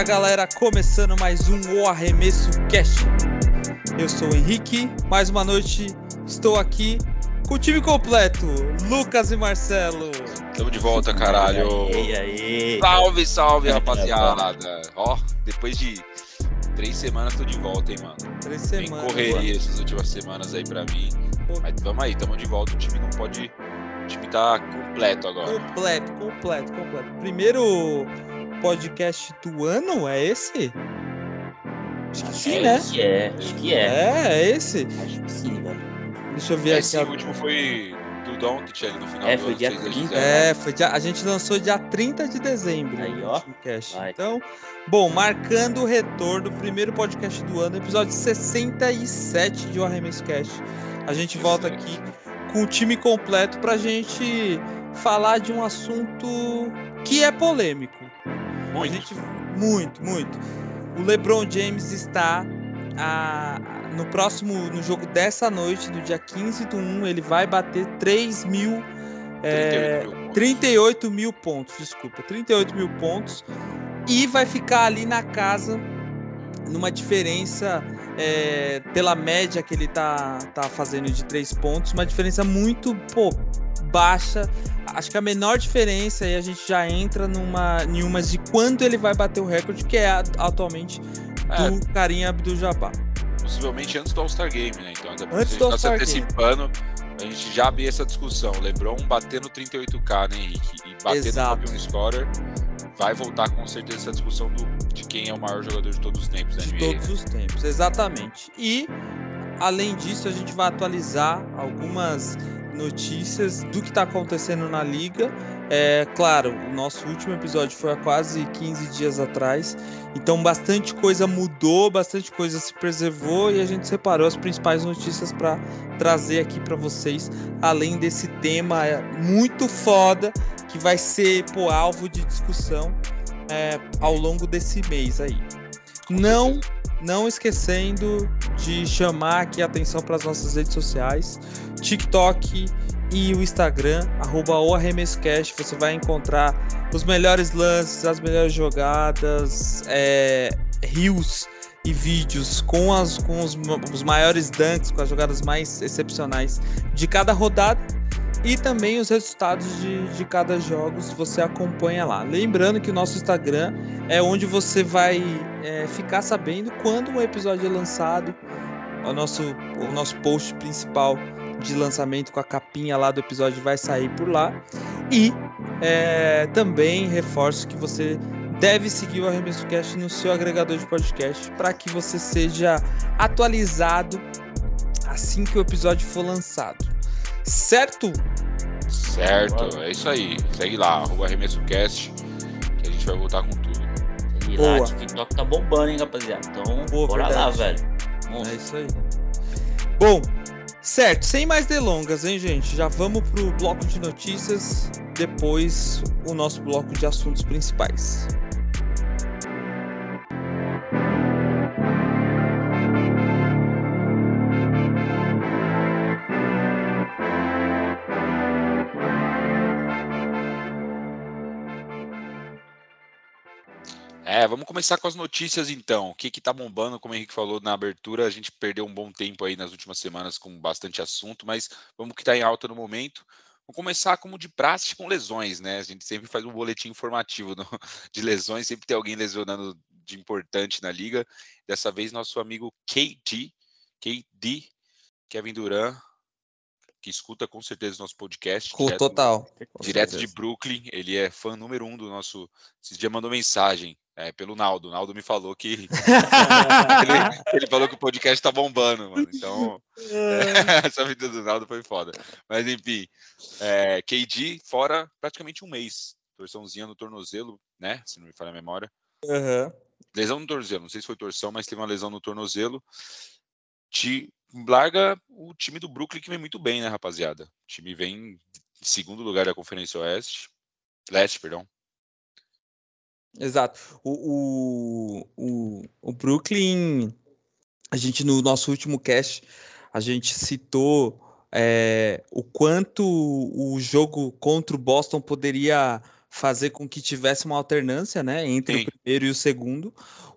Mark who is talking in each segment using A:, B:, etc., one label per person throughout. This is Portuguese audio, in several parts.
A: Fala galera, começando mais um O Arremesso Cast. Eu sou o Henrique, mais uma noite estou aqui com o time completo, Lucas e Marcelo.
B: Tamo de volta, caralho.
C: E aí?
B: Salve, salve, rapaziada. Ó, depois de três semanas tô de volta, hein, mano.
A: Três
B: Tem
A: semanas.
B: correria essas últimas semanas aí pra mim. Mas vamos aí, tamo de volta. O time não pode. O time tá completo agora.
A: Completo, completo, completo. Primeiro podcast do ano, é esse? Acho que sim,
C: é,
A: né?
C: Acho que é, acho que é.
A: É, é esse.
C: Acho que sim, velho.
A: Deixa eu ver
B: Esse
A: aqui. a-
B: último foi do Doncic ali no final
C: É,
B: do
C: foi
B: ano,
C: dia
B: vocês já
C: 30,
B: fizeram.
A: É, foi dia- a gente lançou dia 30 de dezembro
C: Aí, ó.
A: último cast.
C: Vai.
A: Então, bom, marcando o retorno, primeiro podcast do ano, episódio 67 de O Arremesso Cast. A gente volta aqui com o time completo pra gente falar de um assunto que é polêmico. A
B: Muito.
A: gente, muito, muito. O LeBron James está a- no próximo, no jogo dessa noite, no dia 15 do 1, ele vai bater 3 mil. é,
B: 38 mil pontos.
A: 38 mil pontos, desculpa, 38 mil pontos. E vai ficar ali na casa, numa diferença é, pela média que ele tá, tá fazendo de três pontos, uma diferença muito pô, baixa. Acho que a menor diferença aí a gente já entra numa em umas de quando ele vai bater o recorde, que é a- atualmente
B: É,
A: do Karim Abdul-Jabbar.
B: possivelmente antes do All-Star Game, né? Então,
A: Antes do
B: tá
A: All-Star Game.
B: antecipando. A gente já abriu essa discussão. LeBron batendo 38k, né, Henrique? E batendo o top 1 scorer. Vai voltar com certeza essa discussão do, de quem é o maior jogador de todos os tempos da
A: de
B: NBA.
A: todos os tempos, exatamente. E além disso, a gente vai atualizar algumas notícias do que está acontecendo na liga. É claro, o nosso último episódio foi há quase 15 dias atrás, então bastante coisa mudou, bastante coisa se preservou e a gente separou as principais notícias para trazer aqui para vocês, além desse tema muito foda que vai ser pô, alvo de discussão é, ao longo desse mês aí. Não não esquecendo de chamar aqui a atenção para as nossas redes sociais, TikTok e o Instagram, arroba o ArremessoCast, você vai encontrar os melhores lances, as melhores jogadas, é, reels e vídeos com, as, com os, os maiores dunks, com as jogadas mais excepcionais de cada rodada e também os resultados de, de cada jogo, você acompanha lá. Lembrando que o nosso Instagram é onde você vai é, ficar sabendo quando um episódio é lançado. O nosso, o nosso post principal de lançamento com a capinha lá do episódio vai sair por lá. E é, também reforço que você deve seguir o Arremesso Cast no seu agregador de podcast para que você seja atualizado assim que o episódio for lançado. Certo?
B: Certo, é isso aí. Segue lá, arroba ArremessoCast, que a gente vai voltar com tudo.
C: E lá,
A: Boa.
C: TikTok tá bombando, hein, rapaziada. Então,
A: Boa,
C: bora lá,
A: verdade.
C: velho.
A: É
C: Vamos.
A: isso aí. Bom, certo, sem mais delongas, hein, gente? Já vamos pro bloco de notícias, depois o nosso bloco de assuntos principais.
B: É, vamos começar com as notícias então. O que que tá bombando, como o Henrique falou na abertura, a gente perdeu um bom tempo aí nas últimas semanas com bastante assunto, mas vamos que tá em alta no momento. Vamos começar como de praxe com lesões, né? A gente sempre faz um boletim informativo no- de lesões, sempre tem alguém lesionando de importante na liga. Dessa vez nosso amigo KD, KD, Kevin Durant, que escuta com certeza o nosso podcast.
A: Com
B: direto-
A: total.
B: direto de. Brooklyn, ele é fã número um do nosso. Esses dias mandou mensagem é, pelo Naldo. O Naldo me falou que. ele, ele falou que o podcast tá bombando, mano. Então, essa vida do Naldo foi foda. Mas enfim, é, KD fora praticamente um mês. Torçãozinha no tornozelo, né? Se não me falha a memória.
A: Aham.
B: Lesão no tornozelo, não sei se foi torção, mas teve uma lesão no tornozelo. Te larga o time do Brooklyn que vem muito bem, né, rapaziada? O time vem em segundo lugar da Conferência Oeste. Leste, perdão.
A: Exato. O, o, o, o Brooklyn, a gente no nosso último cast, a gente citou é, o quanto o jogo contra o Boston poderia fazer com que tivesse uma alternância, né, entre
B: Sim.
A: o primeiro e o segundo.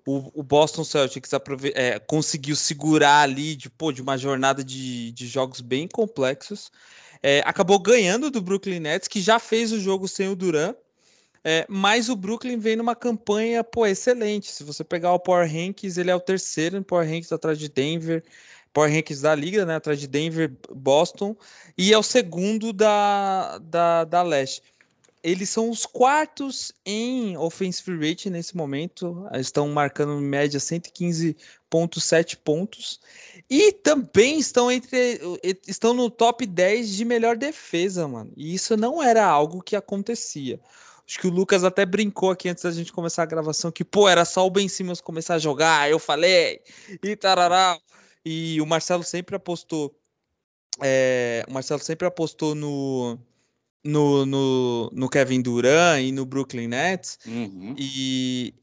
A: O, o Boston Celtics é, conseguiu segurar ali de, pô, de uma jornada de, de jogos bem complexos. É, acabou ganhando do Brooklyn Nets, que já fez o jogo sem o Duran. É, mas o Brooklyn vem numa campanha pô, excelente. Se você pegar o Power Rankings, ele é o terceiro no Power Rankings atrás de Denver, Power Rankings da Liga, né? Atrás de Denver, Boston, e é o segundo da, da, da Leste. Eles são os quartos em offensive rating nesse momento. Estão marcando em média 115,7 pontos. E também estão entre estão no top 10 de melhor defesa, mano. E isso não era algo que acontecia. Acho que o Lucas até brincou aqui antes da gente começar a gravação que, pô, era só o Ben Simmons começar a jogar, eu falei, e tarará. E o Marcelo sempre apostou. É, o Marcelo sempre apostou no, no, no, no Kevin Durant e no Brooklyn Nets.
C: Uhum.
A: E,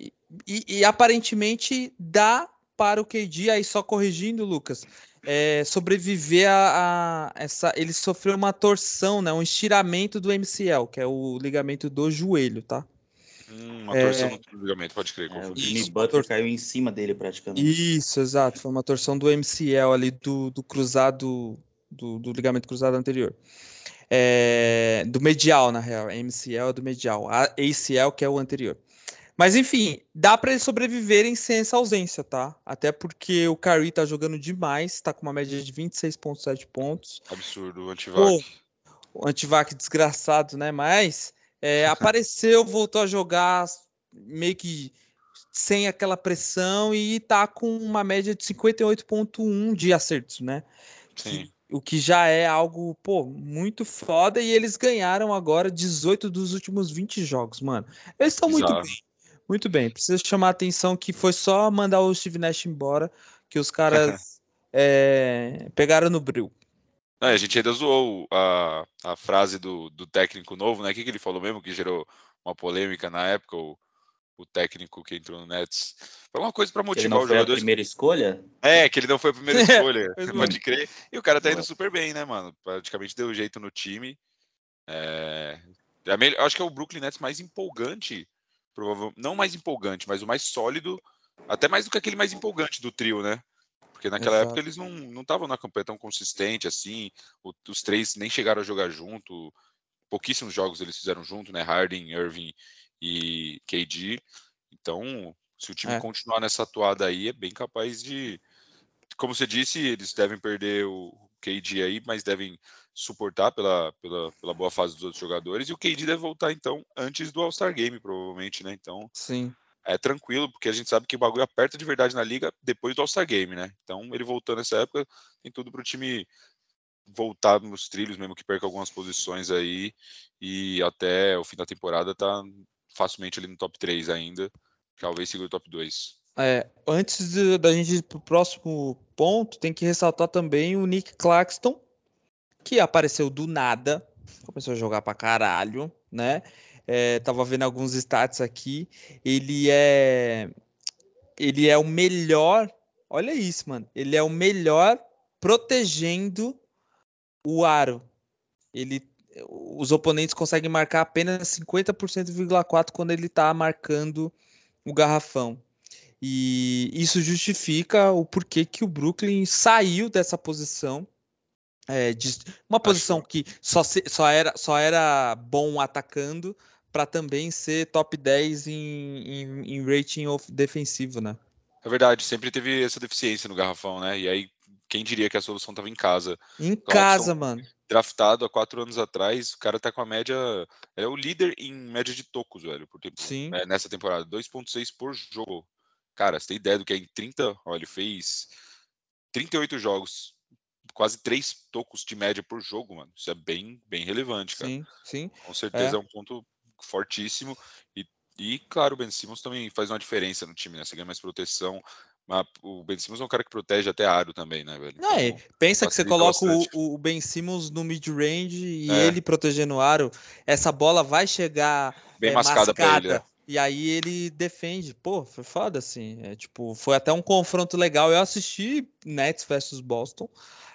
A: e, e aparentemente dá para o KD, aí só corrigindo, Lucas, é, sobreviver a, a, essa. Ele sofreu uma torção, né? Um estiramento do MCL, que é o ligamento do joelho, tá?
B: Hum, uma
A: É.
B: torção no ligamento, pode crer.
C: É, o. Jimmy Butler caiu em cima dele praticamente.
A: Isso, exato. Foi uma torção do MCL ali do, do cruzado, do, do ligamento cruzado anterior. É, do medial, na real. MCL é do medial. A ACL, que é o anterior. Mas enfim, dá para eles sobreviverem sem essa ausência, tá? Até porque o Curry tá jogando demais, tá com uma média de 26,7 pontos.
B: Absurdo, o antivac.
A: o antivac desgraçado, né? Mas é, apareceu, voltou a jogar meio que sem aquela pressão e tá com uma média de 58,1 de acertos, né?
B: Sim.
A: Que- o que já é algo, pô, muito foda. E eles ganharam agora 18 dos últimos 20 jogos, mano. Eles estão muito bem. Muito bem. Precisa chamar a atenção que foi só mandar o Steve Nash embora que os caras é, pegaram no bril.
B: É, a gente ainda zoou a, a frase do, do técnico novo, né? O que, que ele falou mesmo que gerou uma polêmica na época, o, o técnico que entrou no Nets. Foi uma coisa para
C: Ele
B: motivar
C: não
B: os
C: foi a
B: jogadores.
C: primeira escolha?
B: É, que ele não foi a primeira escolha,
A: Pois
B: pode crer. E o cara tá indo super bem, né, mano? Praticamente deu jeito no time. É... é a Acho que é o Brooklyn Nets mais empolgante, provavelmente. Não mais empolgante, mas o mais sólido. Até mais do que aquele mais empolgante do trio, né? Porque naquela
A: Exato.
B: época eles não estavam na campanha tão consistente assim. o- os três nem chegaram a jogar junto. Pouquíssimos jogos eles fizeram junto, né? Harden, Irving e KD. Então, se o time
A: É.
B: continuar nessa atuada aí, é bem capaz de. Como você disse, eles devem perder o KD aí, mas devem suportar pela, pela, pela boa fase dos outros jogadores. E o KD deve voltar, então, antes do All-Star Game, provavelmente, né? Então,
A: Sim.
B: é tranquilo, porque a gente sabe que o bagulho aperta de verdade na liga depois do All-Star Game, né? Então, ele voltando nessa época, tem tudo para o time voltar nos trilhos, mesmo que perca algumas posições aí, e até o fim da temporada tá facilmente ali no top 3 ainda, talvez segure o top 2.
A: É, antes da gente ir pro próximo ponto, tem que ressaltar também o Nick Claxton, que apareceu do nada, começou a jogar pra caralho, né? É, tava vendo alguns stats aqui. Ele é. Ele é o melhor. Olha isso, mano. Ele é o melhor protegendo o aro. Ele. Os oponentes conseguem marcar apenas 50,4 quando ele tá marcando o garrafão. E isso justifica o porquê que o Brooklyn saiu dessa posição. É, de uma posição que só, se- só, era, só era bom atacando para também ser top 10 em, em, em rating defensivo, né?
B: É verdade, sempre teve essa deficiência no garrafão, né? E aí, quem diria que a solução tava em casa?
A: Em
B: Clarkson.
A: casa, mano.
B: Draftado há quatro anos atrás, o cara tá com a média. É o líder em média de tocos, velho, por tempo.
A: Sim.
B: é, nessa temporada, 2.6 por jogo. Cara, você tem ideia do que é em 30? Olha, ele fez 38 jogos, quase 3 tocos de média por jogo, mano. Isso é bem, bem relevante, cara.
A: Sim, sim.
B: Com certeza é, um ponto fortíssimo. E, e, claro, o Ben Simmons também faz uma diferença no time, né? Você ganha mais proteção. Mas o Ben Simmons é um cara que protege até aro também, né, velho?
A: Não, é,
B: Então,
A: pensa que você coloca o, o Ben Simmons no mid-range e
B: É.
A: ele protegendo o aro, essa bola vai chegar
B: bem
A: é,
B: mascada pra ele, né?
A: E aí ele defende. Pô, foi foda, assim. É, tipo, foi até um confronto legal. Eu assisti Nets versus Boston.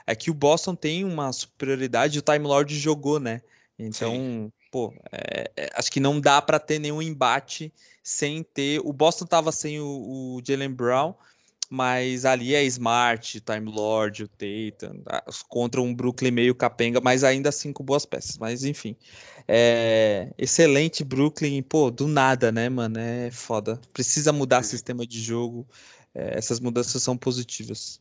A: É que o Boston tem uma superioridade, o Time Lord jogou, né? Então, pô, é, é, acho que não dá para ter nenhum embate sem ter. O Boston tava sem o, o Jalen Brown, mas ali é Smart, Time Lord, o Tatum, contra um Brooklyn meio capenga, mas ainda assim com boas peças. Mas enfim, é, excelente Brooklyn, pô, do nada, né, mano? É foda. Precisa mudar Sim. sistema de jogo. É, essas mudanças são positivas.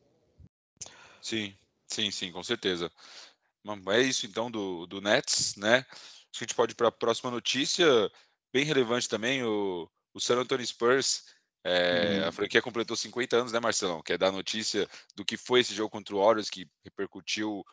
B: Sim, sim, sim, com certeza. É isso então do, do Nets, né? Acho que a gente pode ir para a próxima notícia, bem relevante também, o, o San Antonio Spurs é, A uhum. franquia completou 50 anos, né, Marcelão? Quer dar notícia do que foi esse jogo contra o Warriors que repercutiu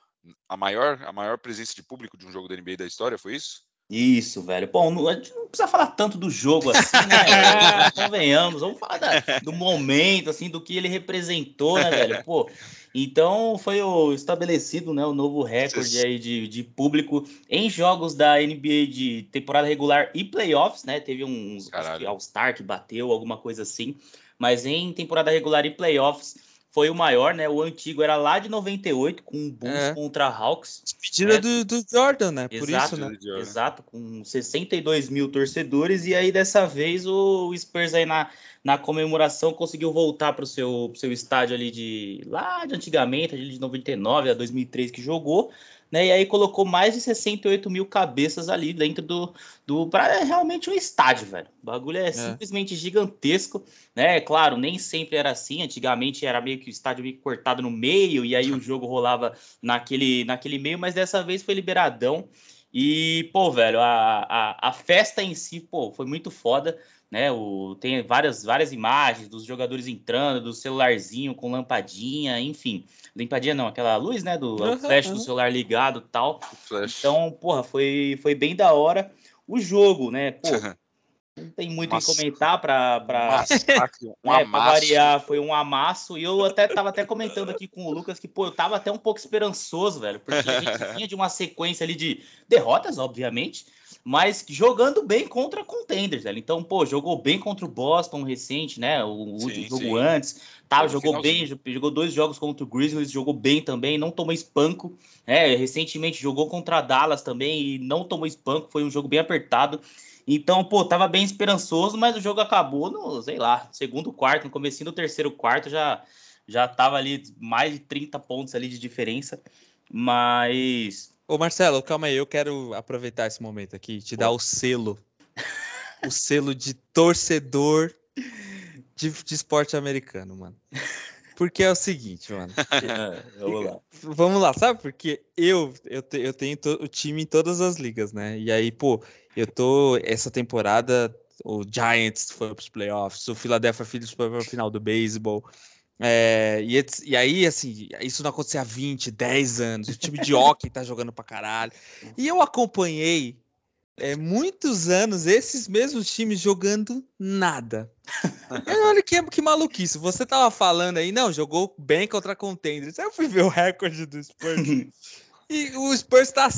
B: a maior, a maior presença de público de um jogo da NBA da história, foi isso?
C: Isso, velho. Bom, não, a gente não precisa falar tanto do jogo assim, né? Convenhamos, vamos falar da, do momento, assim, do que ele representou, né, velho? Pô, então foi o estabelecido, né, o novo recorde aí de, de público em jogos da NBA de temporada regular e playoffs, né? Teve um All-Star que bateu, alguma coisa assim. Mas em temporada regular e playoffs foi o maior, né? O antigo era lá de 98, com Bulls é. contra Hawks.
A: Despedida né? do, do, Jordan, né?
C: Por exato, isso, né? Exato, com 62 mil torcedores. E aí, dessa vez, o Spurs aí na, na comemoração conseguiu voltar para o seu, seu estádio ali de lá de antigamente, ali de 99 a 2003 que jogou né? E aí colocou mais de 68 mil cabeças ali dentro do. do para realmente um estádio, velho. O bagulho é, é, simplesmente gigantesco, né? Claro, nem sempre era assim. Antigamente era meio que o estádio meio cortado no meio, e aí o jogo rolava naquele, naquele meio, mas dessa vez foi liberadão. E, pô, velho, a, a, a festa em si, pô, foi muito foda né? O, tem várias, várias imagens dos jogadores entrando, do celularzinho com lampadinha, enfim. Lampadinha não, aquela luz, né? Do uhum, flash uhum. do celular ligado tal. Então, porra, foi, foi bem da hora. O jogo, né? Pô, não tem muito Nossa. em comentar para para um é, variar, foi um amasso. E eu até tava até comentando aqui com o Lucas que, pô, eu tava até um pouco esperançoso, velho, porque a gente vinha de uma sequência ali de derrotas, obviamente, mas jogando bem contra contenders, velho. Então, pô, jogou bem contra o Boston recente, né? O último jogo sim. antes. Tá, jogou bem, jogou dois jogos contra o Grizzlies, jogou bem também, não tomou espanco. É, recentemente jogou contra a Dallas também e não tomou espanco, foi um jogo bem apertado. Então, pô, tava bem esperançoso, mas o jogo acabou no, sei lá, segundo quarto, no comecinho do terceiro quarto já já tava ali mais de 30 pontos ali de diferença. Mas
A: Ô Marcelo, calma aí, eu quero aproveitar esse momento aqui e te dar o selo. o selo de torcedor de, de esporte americano, mano. Porque é o seguinte, mano. Vamos lá. Vamos lá, sabe? Porque eu, eu, te, eu tenho o time em todas as ligas, né? E aí, pô, eu tô. Essa temporada, o Giants foi pros playoffs, o Philadelphia Phillies foi pro final do beisebol. É, e, e, aí, assim, isso não acontecia há 20, 10 anos. O time de hockey tá jogando pra caralho. E eu acompanhei é, muitos anos esses mesmos times jogando nada. Olha que, que maluquice. Você tava falando aí, não, jogou bem contra contenders. Aí eu fui ver o recorde do Spurs. e o Spurs tá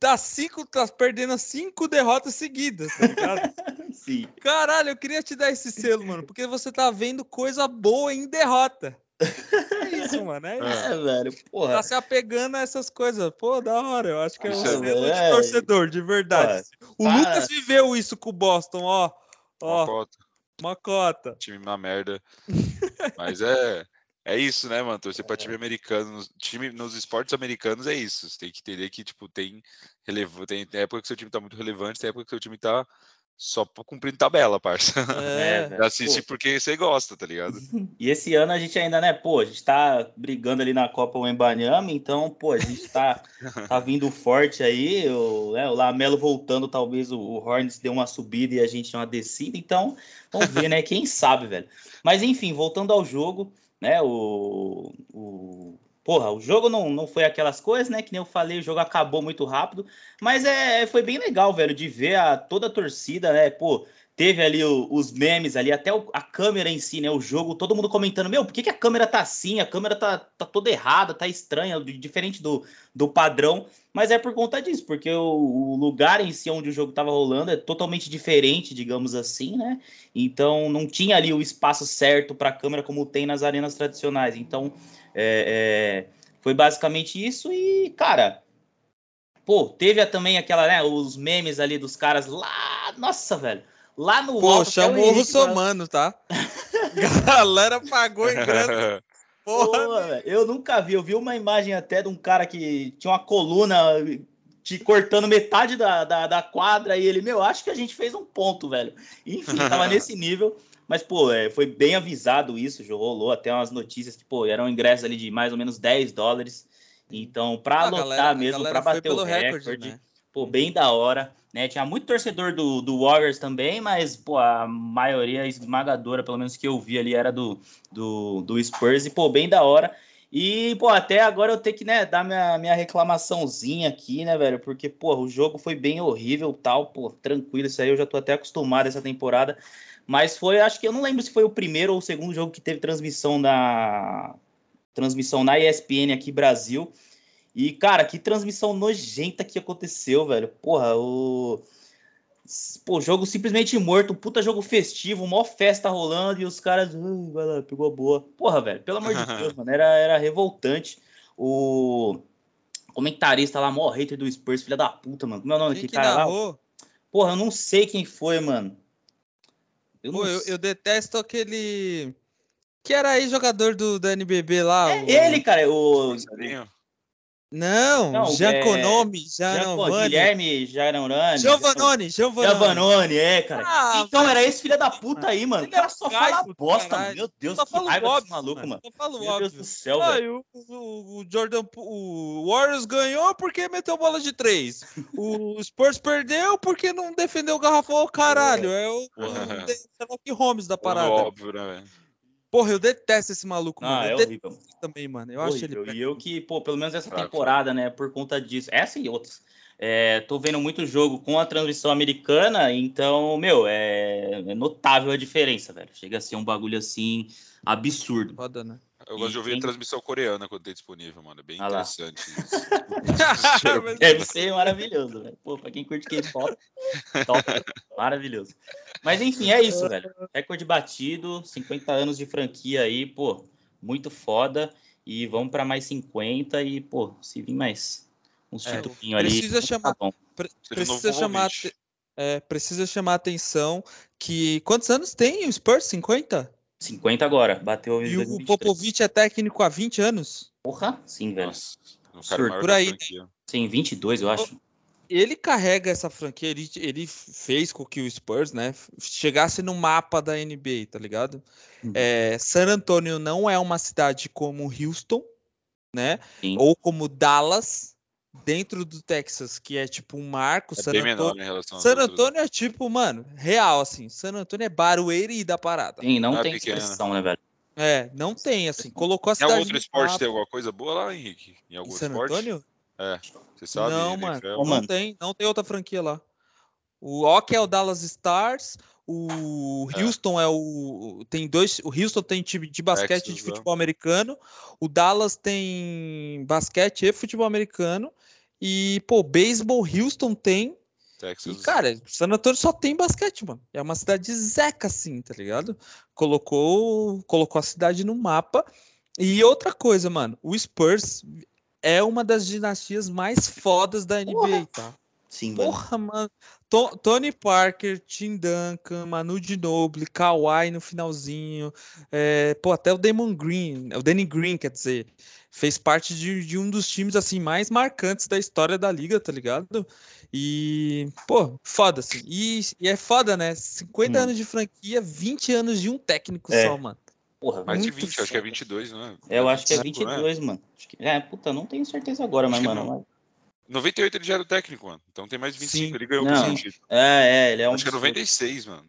A: tá, cinco, tá perdendo cinco derrotas seguidas, tá ligado? Sim. Caralho, eu queria te dar esse selo, mano, porque você tá vendo coisa boa em derrota. É isso, mano. É, isso. é velho, porra. Tá se apegando a essas coisas. Pô, da hora. Eu acho que é um selo é, de torcedor, de verdade. o Lucas viveu isso com o Boston, ó. Ó. Uma cota. Uma cota.
B: Time uma merda. Mas é. É isso, né, mano? Torcer para time é. americano, time nos esportes americanos é isso. Você tem que entender que tipo tem relevante, tem época que seu time tá muito relevante, tem época que seu time tá só cumprindo tabela, parça. É, é Assiste pô. porque você gosta, tá ligado?
C: E esse ano a gente ainda, né, pô, a gente tá brigando ali na Copa Wembanyama, então, pô, a gente tá, tá vindo forte aí, o, né, o Lamelo voltando, talvez o, o Hornets dê uma subida e a gente uma descida, então, vamos ver, né, quem sabe, velho. Mas enfim, voltando ao jogo, né? O, o, porra, o jogo não, não foi aquelas coisas, né? Que nem eu falei, o jogo acabou muito rápido, mas é, foi bem legal, velho, de ver a, toda a torcida, né? Pô, teve ali o, os memes ali, até o, a câmera em si, né? O jogo, todo mundo comentando, meu, por que, que a câmera tá assim? A câmera tá, tá toda errada, tá estranha, diferente do, do padrão. Mas é por conta disso, porque o, o lugar em si onde o jogo tava rolando é totalmente diferente, digamos assim, né? Então não tinha ali o espaço certo para a câmera como tem nas arenas tradicionais. Então é, é, foi basicamente isso e, cara, Pô, teve também aquela, né, os memes ali dos caras lá, nossa, velho. Lá no
A: Pô, alto, chamou o Russomano, tá? Galera pagou em grana.
C: Porra, Porra eu nunca vi. Eu vi uma imagem até de um cara que tinha uma coluna te cortando metade da, da, da, quadra e ele, meu, acho que a gente fez um ponto, velho. Enfim, tava nesse nível. Mas, pô, é, foi bem avisado isso, já rolou até umas notícias que, pô, eram ingressos ali de mais ou menos 10 dólares. Então, para lotar galera, mesmo, para bater o recorde, recorde né? pô, bem da hora. Né? Tinha muito torcedor do, do Warriors também, mas pô, a maioria esmagadora, pelo menos que eu vi ali, era do, do, do Spurs. E, pô, bem da hora. E, pô, até agora eu tenho que, né, dar minha, minha reclamaçãozinha aqui, né, velho? Porque, pô, o jogo foi bem horrível tal, pô, tranquilo, isso aí eu já tô até acostumado essa temporada. Mas foi, acho que eu não lembro se foi o primeiro ou o segundo jogo que teve transmissão da transmissão na ESPN aqui Brasil. E, cara, que transmissão nojenta que aconteceu, velho. Porra, o. Pô, jogo simplesmente morto, um puta jogo festivo, mó festa rolando e os caras. Uh, vai lá, pegou a boa. Porra, velho, pelo amor de Deus, mano, era, era revoltante. O comentarista lá, mó hater do Spurs, filha da puta, mano. Como é o nome daquele cara lá? Porra, eu não sei quem foi, mano.
A: Eu, Pô, eu, eu, detesto aquele. Que era aí jogador do, do NBB lá.
C: É o... ele, cara, o.
A: Não, não Giaconomi, é... Giovanni.
C: Guilherme Jaranurani.
A: Giovanoni,
C: Giovanoni. Giovanoni, é, cara. Ah, então era esse filho da puta aí, mano. O cara só fala bosta, mano. Meu Deus,
A: só
C: que raiva
A: óbvio, maluco, mano. Só falo Meu óbvio. Deus do céu, ah, velho. O, o, Jordan, o Warriors ganhou porque meteu bola de três. o Spurs perdeu porque não defendeu o garrafão, caralho. É o, o Sherlock Holmes da parada.
B: Óbvio, né, velho?
A: Porra, eu detesto esse maluco,
C: ah, mano. É horrível.
A: Também, mano. Eu horrível. acho ele.
C: E eu que, pô, pelo menos essa temporada, né, por conta disso, essa e outras. É, tô vendo muito jogo com a transmissão americana, então, meu, é, é notável a diferença, velho. Chega a ser um bagulho assim absurdo.
A: Foda, né?
B: Eu gosto de ouvir a transmissão coreana quando tem disponível, mano. É bem ah interessante.
C: Deve ser maravilhoso, velho. Pô, pra quem curte K-pop, top. Maravilhoso. Mas enfim, é isso, velho. Recorde batido, 50 anos de franquia aí, pô, muito foda. E vamos para mais 50 e, pô, se vir mais uns é,
A: títulos ali. Precisa tá chamar, tá pre precisa chamar, é, precisa chamar atenção que quantos anos tem o Spurs? 50?
C: 50 agora, bateu
A: E o Popovich é técnico há 20 anos?
C: Porra, sim, velho. Nossa,
A: um por aí.
C: Né? Sim, 22, eu acho.
A: Ele carrega essa franquia, ele, ele fez com que o Spurs, né, chegasse no mapa da NBA, tá ligado? Uhum. É, San Antonio não é uma cidade como Houston, né? Sim. Ou como Dallas, dentro do Texas, que é tipo um marco. É San Antônio, San Antônio é tipo, mano, real, assim. San Antônio é Barueri da parada.
C: Sim, não, não é tem expressão, né, velho?
A: É, não tem, assim. Colocou a cidade.
B: Em algum outro esporte mapa. tem alguma coisa boa lá, Henrique? Em algum em San esporte? Antônio? É, você sabe.
A: Não, mano, não, não tem, não tem outra franquia lá. O OK é o Dallas Stars, o é. Houston é. é. o tem dois, o Houston tem time de basquete e de futebol americano, o Dallas tem basquete e futebol americano e pô, beisebol Houston tem. Texas. E, cara, San Antonio só tem basquete, mano. É uma cidade zeca assim, tá ligado? Colocou, colocou a cidade no mapa. E outra coisa, mano, o Spurs é uma das dinastias mais fodas da NBA, Porra. tá?
C: Sim,
A: Porra, mano. mano. Tony Parker, Tim Duncan, Manu Ginobili, Kawhi no finalzinho, é, pô, até o Damon Green, o Danny Green, quer dizer, fez parte de, de, um dos times assim mais marcantes da história da liga, tá ligado? E, pô, foda assim. E, e é foda, né? 50 hum. anos de franquia, 20 anos de um técnico é. só, mano.
B: Porra, mais de 20, foda. acho que é 22, não
C: é? Eu acho que é 22, né? mano. É, puta, não tenho certeza agora, mas, mano. Mas...
B: 98 ele já era o técnico, mano. Então tem mais 25. Sim. Ele ganhou
C: não.
B: com
C: É, é, ele é um.
B: Acho que é 96, mano.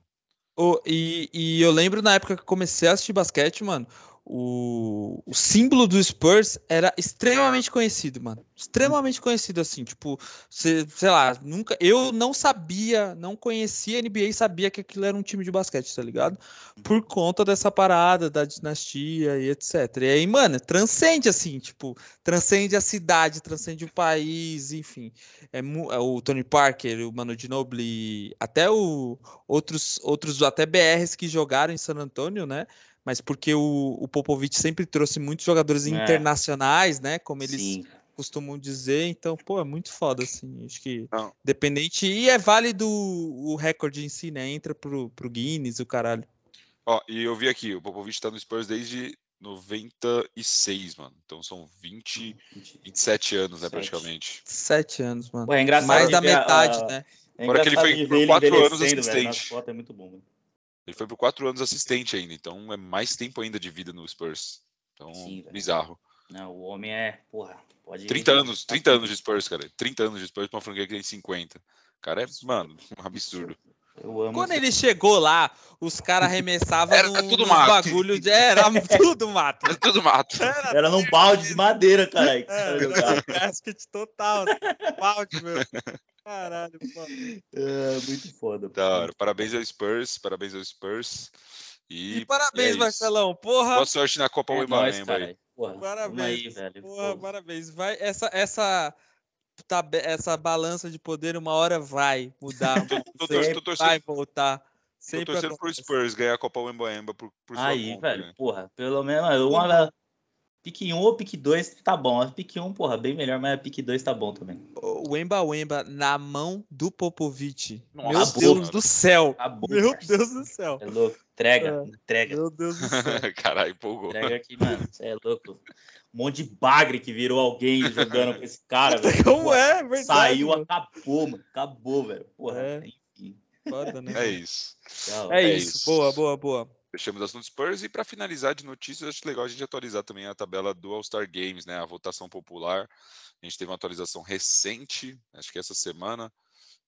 A: Oh, e, e eu lembro na época que comecei a assistir basquete, mano, o, o símbolo do Spurs era extremamente conhecido, mano. Extremamente conhecido, assim, tipo, cê, sei lá, nunca. Eu não sabia, não conhecia a NBA e sabia que aquilo era um time de basquete, tá ligado? Por conta dessa parada da dinastia e etc. E aí, mano, transcende, assim, tipo, transcende a cidade, transcende o país, enfim. É, é o Tony Parker, o Manu Ginobili, até o, outros, outros, até BRs que jogaram em San Antonio, né? Mas porque o, o Popovich sempre trouxe muitos jogadores é. internacionais, né? Como eles, costumam dizer. Então, pô, é muito foda, assim. Acho que
B: Não.
A: dependente. E é válido o recorde em si, né? Entra pro, pro Guinness, o caralho.
B: Ó, e eu vi aqui, o Popovich tá no Spurs desde 96, mano. Então são 20, 27 anos, né, praticamente.
A: Sete anos, mano.
C: Pô, é engraçado
A: Mais da metade,
C: a-
A: né?
C: É
B: Fora que ele foi por
C: ver
B: quatro anos
C: envelhecendo, velho,
B: assistente.
C: fotos, é muito bom, mano.
B: Ele foi por 4 anos assistente ainda, então é mais tempo ainda de vida no Spurs. Então,
C: Sim,
B: bizarro.
C: Não, o homem é, porra, pode
B: 30 anos, 30 anos de Spurs, cara. 30 anos de Spurs pra uma franquia que tem 50. Cara, é, mano, um absurdo.
C: Eu amo
A: Quando ele chegou lá, os caras arremessavam
B: Era
A: no,
B: tudo mato.
A: bagulho de. Era tudo mato.
B: É tudo mato.
C: Era num balde de madeira, os
A: É, basket total. assim, Balde, meu. Caralho, pô.
C: É, muito foda.
B: Da hora. Parabéns ao Spurs, parabéns ao Spurs. E,
A: E parabéns,
B: é isso.
A: Marcelão. Porra.
B: Boa sorte na Copa
C: É
B: aí.
C: Porra,
A: Parabéns.
C: aí, velho.
A: Porra,
C: Pô,
A: parabéns. Vai, essa, essa, tabe- essa balança de poder uma hora vai mudar.
B: Tô, tô,
C: Sempre
B: tô, tô
A: vai
B: torcendo,
A: voltar.
B: tô
A: Sempre
B: torcendo pro. Spurs ganhar a Copa Wemba Wemba por, por sua
C: Aí,
B: conta,
C: velho,
B: né?
C: porra, pelo menos uma. Pique 1 ou pique 2 tá bom. A pique 1, porra, bem melhor, mas a pique 2 tá bom também.
A: O Wemba Wemba na mão do Popovic.
B: Nossa
A: Meu
C: Senhora.
A: Deus do céu.
C: Acabou.
A: Meu
C: parceiro.
A: Deus do céu.
C: É louco. Entrega,
A: É.
C: entrega.
A: Meu Deus do céu.
B: Caralho, empolgou.
C: Entrega aqui, mano. Você é louco. Um monte de bagre que virou alguém jogando com esse cara, velho.
A: Como
C: Porra,
A: é, verdade.
C: Saiu,
A: mano.
C: acabou, mano. Acabou, velho. Porra,
A: É.
C: enfim.
A: Foda, né?
B: É isso.
A: É,
B: É
A: isso.
B: isso.
A: Boa, boa, boa.
B: Fechamos o assunto Spurs. E para finalizar de notícias, acho legal a gente atualizar também a tabela do All-Star Games, né? A votação popular. A gente teve uma atualização recente, acho que essa semana.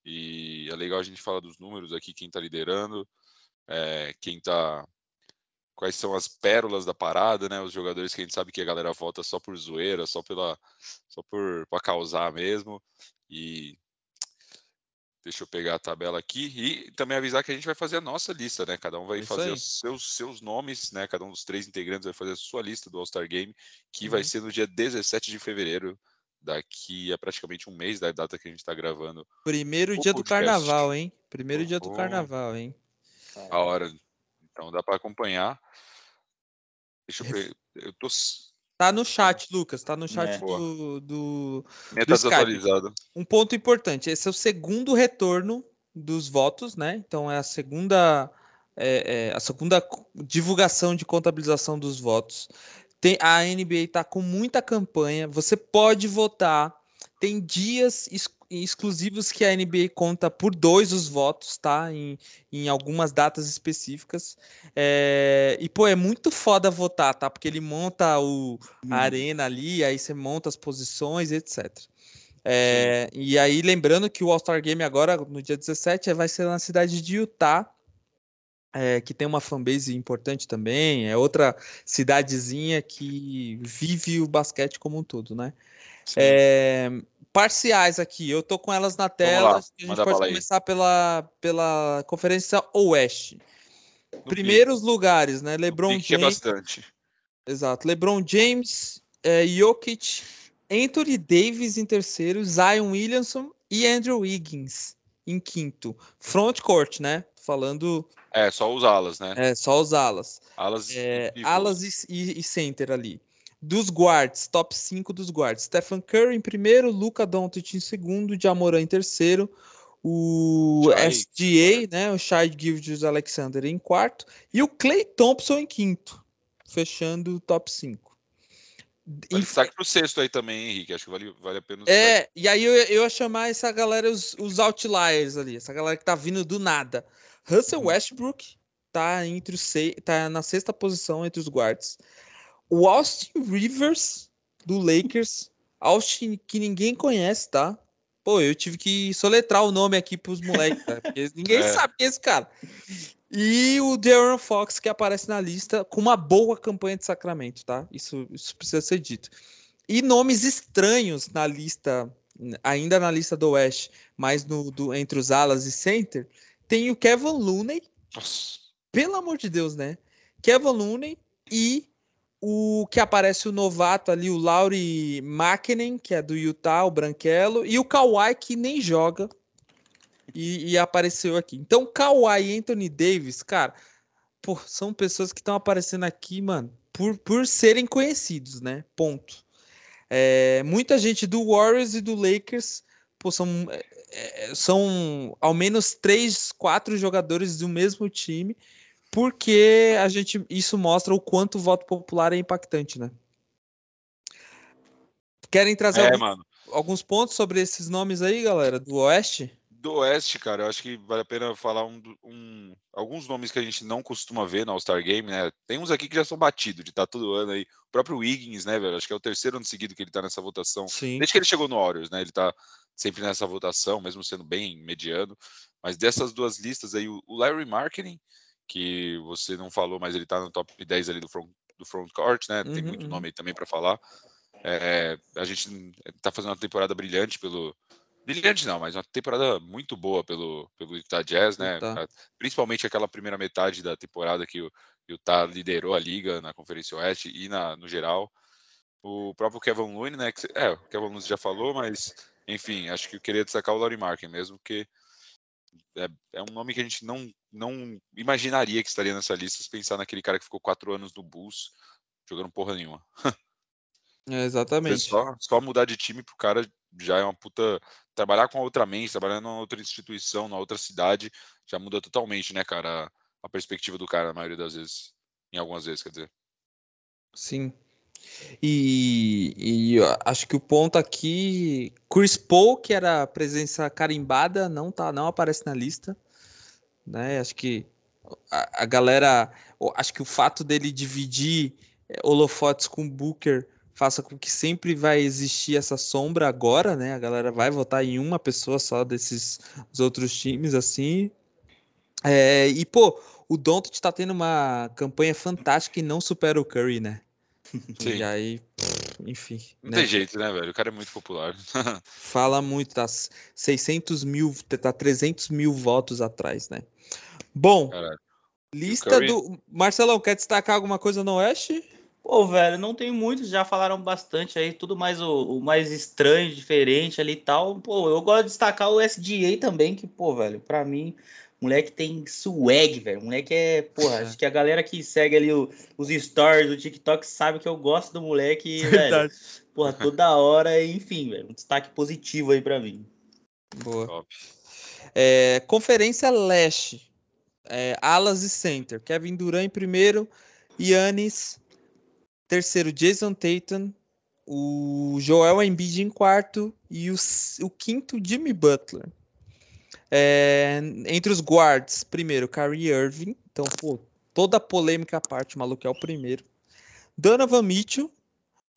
B: E é legal a gente falar dos números aqui, quem está liderando, é, quem tá. Quais são as pérolas da parada, né? Os jogadores que a gente sabe que a galera vota só por zoeira, só pela. só por para causar mesmo. E Deixa eu pegar a tabela aqui e também avisar que a gente vai fazer a nossa lista, né? Cada um vai
A: É Isso
B: fazer
A: aí.
B: os seus, seus nomes, né? Cada um dos três integrantes vai fazer a sua lista do All-Star Game, que vai
A: Uhum.
B: ser no dia 17 de fevereiro, daqui a praticamente um mês da data que a gente está gravando
A: Primeiro dia do
B: podcast.
A: carnaval, hein? Primeiro dia do carnaval, hein?
B: a hora. Então dá para acompanhar. Deixa eu ver. Eu tô.
A: Tá no chat, Lucas. Tá no chat
C: É.
A: Do, do. Do
B: tá
A: Skype. Um ponto importante: esse é o segundo retorno dos votos, né? Então é a segunda. é, é, a segunda divulgação de contabilização dos votos. Tem, a NBA está com muita campanha. Você pode votar. Tem dias exclusivos que a NBA conta por dois os votos, tá? Em, em algumas datas específicas. É, e, pô, é muito foda votar, tá? Porque ele monta o,
C: Hum.
A: a arena ali, aí você monta as posições, etc. É, e aí, lembrando que o All-Star Game agora, no dia 17, vai ser na cidade de Utah, é, que tem uma fanbase importante também, é outra cidadezinha que vive o basquete como um todo, né? É, parciais aqui, eu tô com elas na tela,
B: lá,
A: a gente pode
B: aí.
A: começar pela, pela Conferência Oeste.
B: No
A: Primeiros lugares, né? LeBron
B: pique é
A: James,
B: bastante.
A: Exato. LeBron James, é, Jokic, Anthony Davis em terceiro, Zion Williamson e Andrew Wiggins em quinto. Frontcourt, né? Falando
B: É, só os alas, né?
A: é, só os alas.
B: Alas, e
A: É,
B: pivôs.
A: alas e, e- e center ali. Dos guards, top 5 dos guards. Stephen Curry em primeiro, Luca Doncic em segundo, Jamoran em terceiro, o
B: Shai,
A: SGA, né, o Shai Gilgeous Alexander em quarto e o Clay Thompson em quinto, fechando o top 5.
B: Vale destaque pro sexto aí também, Henrique. Acho que vale, vale a pena
A: é, e aí eu, eu ia chamar essa galera, os, os outliers ali, essa galera que tá vindo do nada. Russell
B: Uhum.
A: Westbrook tá entre os sei, tá na sexta posição entre os guards. O Austin Rivers do Lakers, Austin que ninguém conhece, tá? Pô, eu tive que soletrar o nome aqui pros moleques, tá? Porque ninguém
B: É.
A: sabe é esse cara. E o De'Aaron Fox, que aparece na lista com uma boa campanha de Sacramento, tá? Isso, isso precisa ser dito. E nomes estranhos na lista, ainda na lista do Oeste, mas no, do, entre os alas e center, tem o Kevin Looney,
B: Nossa.
A: pelo amor de Deus, né? Kevin Looney e o que aparece o novato ali, o Lauri Markkinen, que é do Utah, o Branquelo, e o Kawhi, que nem joga e, e apareceu aqui. Então, Kawhi e Anthony Davis, cara, pô, são pessoas que estão aparecendo aqui, mano, por, por serem conhecidos, né? Ponto. É, muita gente do Warriors e do Lakers pô, são, é, são ao menos três, quatro jogadores do mesmo time, porque a gente isso mostra o quanto o voto popular é impactante, né? Querem trazer
B: É, mano.
A: alguns pontos sobre esses nomes aí, galera, do Oeste?
B: Do Oeste, cara, eu acho que vale a pena falar um, um- alguns nomes que a gente não costuma ver no All-Star Game, né? Tem uns aqui que já são batidos, de estar todo ano aí. O próprio Wiggins, né, velho? Acho que é o terceiro ano seguido que ele tá nessa votação.
A: Sim.
B: Desde que ele chegou no Warriors, né? Ele tá sempre nessa votação, mesmo sendo bem mediano. Mas dessas duas listas aí, o o Larry Marketing, que você não falou, mas ele tá no top 10 ali do front, do front court, né? Tem
A: Uhum,
B: muito
A: uhum.
B: nome aí também para falar. É, a gente tá fazendo uma temporada brilhante pelo. Brilhante não, mas uma temporada muito boa pelo, pelo Utah Jazz, né? A- Principalmente aquela primeira metade da temporada que o Utah liderou a liga na Conferência Oeste e na, no geral. O próprio Kevin Looney, né? Que, é, o Kevin Looney já falou, mas enfim, acho que eu queria destacar o Laurie Markin mesmo, porque é, é um nome que a gente não, não imaginaria que estaria nessa lista se pensar naquele cara que ficou quatro anos no Bulls jogando porra nenhuma.
A: É, exatamente.
B: só, só mudar de time pro cara já é uma puta. Trabalhar com outra mente, trabalhar numa outra instituição, na outra cidade, já muda totalmente, né, cara? A, a perspectiva do cara, na maioria das vezes. Em algumas vezes, quer dizer.
A: Sim. E, e acho que o ponto aqui, Chris Paul, que era presença carimbada, não tá, não aparece na lista, né? Acho que a, a galera, acho que o fato dele dividir eh, holofotes com Booker faça com que sempre vai existir essa sombra agora, né? A galera vai votar em uma pessoa só desses dos outros times assim. É, e pô, o Doncic tá tendo uma campanha fantástica e não supera o Curry, né?
B: Sim.
A: E aí, pff, enfim,
B: Não
A: né?
B: tem jeito, né, velho? O cara é muito popular.
A: Fala muito, tá 600 mil, tá 300 mil votos atrás, né? Bom,
B: Caralho.
A: lista do. Marcelão, quer destacar alguma coisa no Oeste?
C: Pô, velho, não tem muitos, já falaram bastante aí, tudo mais o, o mais estranho, diferente ali e tal. Pô, eu gosto de destacar o SGA também, que, pô, velho, pra mim, moleque tem swag, velho. Moleque é, porra, acho que a galera que segue ali o- os stories do TikTok sabe que eu gosto do moleque, e, velho. Porra, toda hora, enfim, velho, um destaque positivo aí pra mim.
A: Boa.
B: Top.
A: É, Conferência Leste. É, alas e center. Kevin Durant em primeiro. Yannis. Terceiro, Jason Tatum. O Joel Embiid em quarto. E o, o quinto, Jimmy Butler. É, entre os guards, primeiro, Kyrie Irving. Então, pô, toda a polêmica à parte, o maluco é o primeiro. Donovan Mitchell.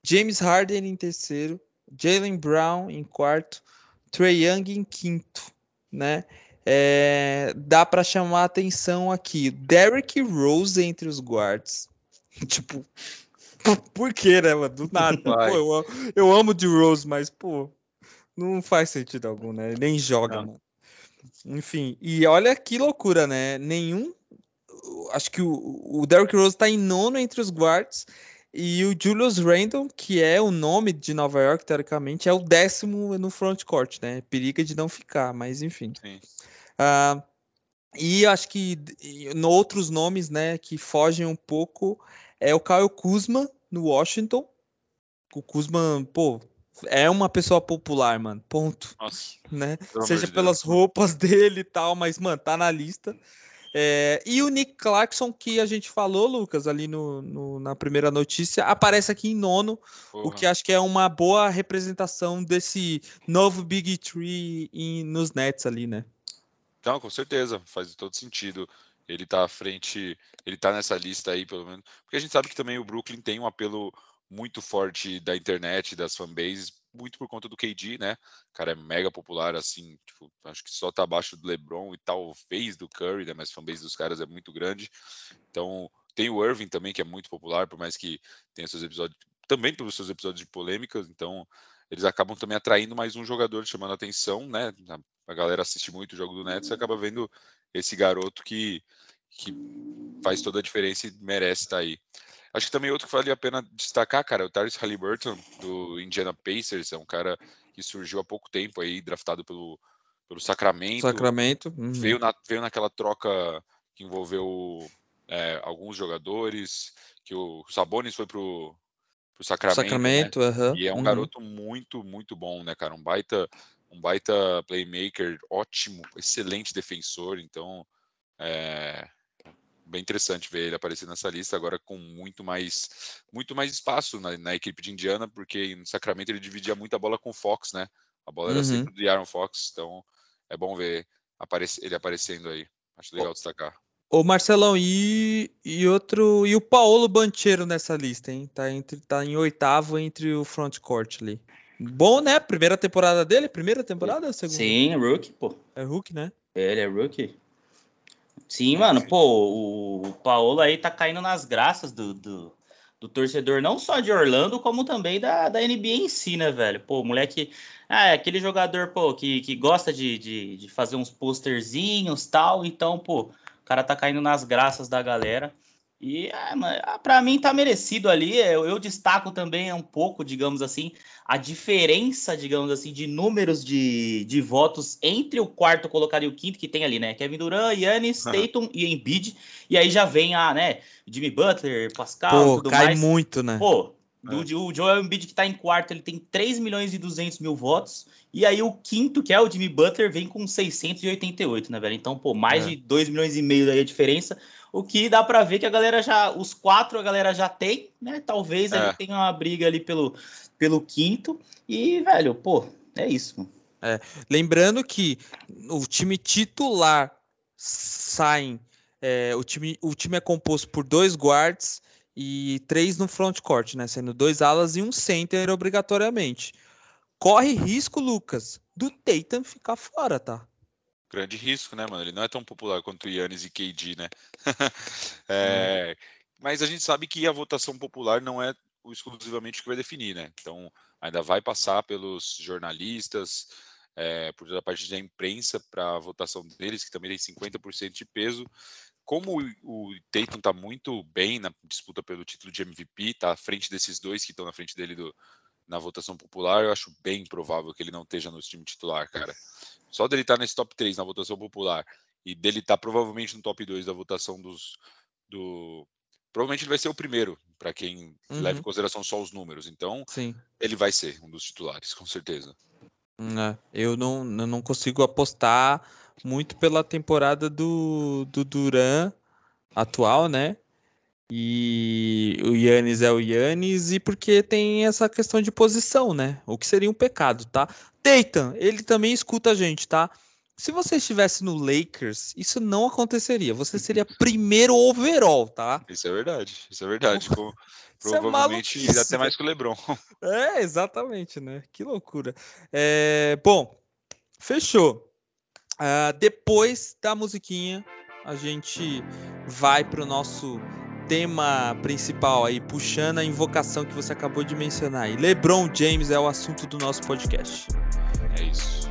A: James Harden em terceiro. Jalen Brown em quarto. Trey Young em quinto, né? É, dá para chamar atenção aqui. Derrick Rose entre os guards. tipo, por quê, né, mano? Do nada. Pô, eu, amo- eu amo de Rose, mas, pô, não faz sentido algum, né? Nem joga,
B: Não.
A: mano. Enfim, e olha que loucura, né? Nenhum. Acho que o, o Derrick Rose tá em nono entre os guards. E o Julius Randle, que é o nome de Nova York, teoricamente, é o décimo no frontcourt, né? Periga de não ficar, mas enfim. Ah, e acho que no outros nomes, né, que fogem um pouco, é o Kyle Kuzma no Washington. O Kuzma, pô, é uma pessoa popular, mano. Ponto,
B: Nossa.
A: né? Seja pelas
B: Deus.
A: roupas dele e tal, mas, mano, tá na lista. É, e o Nick Clarkson, que a gente falou, Lucas, ali no, no- na primeira notícia, aparece aqui em nono, o
B: Porra.
A: que acho que é uma boa representação desse novo Big Tree em- nos Nets ali, né?
B: Não, com certeza, faz todo sentido. Ele tá à frente, ele tá nessa lista aí, pelo menos. Porque a gente sabe que também o Brooklyn tem um apelo muito forte da internet, das fanbases, muito por conta do KD, né? O cara é mega popular, assim, tipo, acho que só tá abaixo do LeBron e talvez do Curry, né? Mas a fanbase dos caras é muito grande. Então, tem o Irving também, que é muito popular, por mais que tenha seus episódios, também pelos seus episódios de polêmicas, então eles acabam também atraindo mais um jogador chamando a atenção, né? A- galera assiste muito o jogo do Nets e acaba vendo esse garoto que, que faz toda a diferença e merece estar aí. Acho que também outro que vale a pena destacar, cara, é o Tyrese Halliburton, do Indiana Pacers, é um cara que surgiu há pouco tempo aí, draftado pelo, pelo Sacramento,
A: Sacramento. uhum.
B: veio, na, veio naquela troca que envolveu é, alguns jogadores, que o Sabonis foi pro, pro Sacramento.
A: Sacramento, aham.
B: E é um
A: uhum.
B: garoto muito, muito bom, né, cara? Um baita, um baita playmaker, ótimo, excelente defensor. Então, é bem interessante ver ele aparecer nessa lista agora com muito mais, muito mais espaço na, na equipe de Indiana, porque no Sacramento ele dividia muita bola com o Fox, né? A bola era
A: Uhum.
B: sempre do Aaron Fox, então é bom ver aparece, ele aparecendo aí. Acho legal destacar.
A: Ô Marcelão, e, e outro. E o Paulo Banchero nessa lista, hein? Tá, entre, tá em oitavo entre o frontcourt ali. Bom, né? Primeira temporada dele? Primeira temporada ou segunda?
C: Sim, rookie, pô.
A: É Hulk, né?
C: Ele é rookie. Sim, mano, pô, o Paulo aí tá caindo nas graças do, do, do torcedor, não só de Orlando, como também da, da NBA em si, né, velho? Pô, moleque. Ah, é aquele jogador, pô, que, que gosta de, de, de fazer uns posterzinhos tal. Então, pô, o cara tá caindo nas graças da galera. E é, mano, ah, pra mim tá merecido ali. Eu, eu destaco também um pouco, digamos assim, a diferença, digamos assim, de números de, de votos entre o quarto colocado e o quinto que tem ali, né? Kevin Durant, Yannis,
B: Aham.
C: Tatum e Embiid. E aí já vem a, né, Jimmy Butler, Pascal,
A: Pô,
C: tudo
A: cai
C: mais.
A: muito, né?
C: Pô,
B: É.
C: o Joel Embiid que tá em quarto, ele tem 3 milhões e 200 mil votos. E aí o quinto, que é o Jimmy Butler, vem com 688, né, velho? Então, pô, mais
A: É.
C: de 2 milhões e meio aí a diferença. O que dá pra ver que a galera já, os quatro a galera já tem, né? Talvez
B: É.
C: tenha uma briga ali pelo, pelo quinto. E, velho, pô, é isso. mano.
A: Lembrando que o time titular saem. é, o, time, o time é composto por dois guards e três no frontcourt, né? Sendo dois alas e um center obrigatoriamente. Corre risco, Lucas, do Tatum ficar fora, tá?
B: Grande risco, né, mano? Ele não é tão popular quanto o Yannis e KD, né? É, Mas a gente sabe que a votação popular não é exclusivamente o que vai definir, né? Então, ainda vai passar pelos jornalistas, é, por toda a parte da imprensa para a votação deles, que também tem 50% de peso. Como o, o Tatum está muito bem na disputa pelo título de MVP, está à frente desses dois que estão na frente dele do- na votação popular, eu acho bem provável que ele não esteja no time titular, cara. Só dele estar nesse top 3 na votação popular e dele estar provavelmente no top 2 da votação dos. Do... Provavelmente ele vai ser o primeiro, para quem
A: Uhum.
B: leva em consideração só os números. Então,
A: Sim.
B: ele vai ser um dos titulares, com certeza.
A: É, eu não, eu não consigo apostar muito pela temporada do, do Duran atual, né? E o Yannis é o Yannis, e porque tem essa questão de posição, né? O que seria um pecado, tá? Tatum, ele também escuta a gente, tá? Se você estivesse no Lakers, isso não aconteceria. Você seria primeiro overall, tá?
B: Isso é verdade, isso é verdade.
A: é
B: provavelmente
A: maluquice,
B: até mais que o Lebron.
A: É, exatamente, né? Que loucura. É, bom, fechou. Ah, depois da musiquinha, a gente vai para o nosso tema principal aí, puxando a invocação que você acabou de mencionar aí. LeBron James é o assunto do nosso podcast.
B: É isso.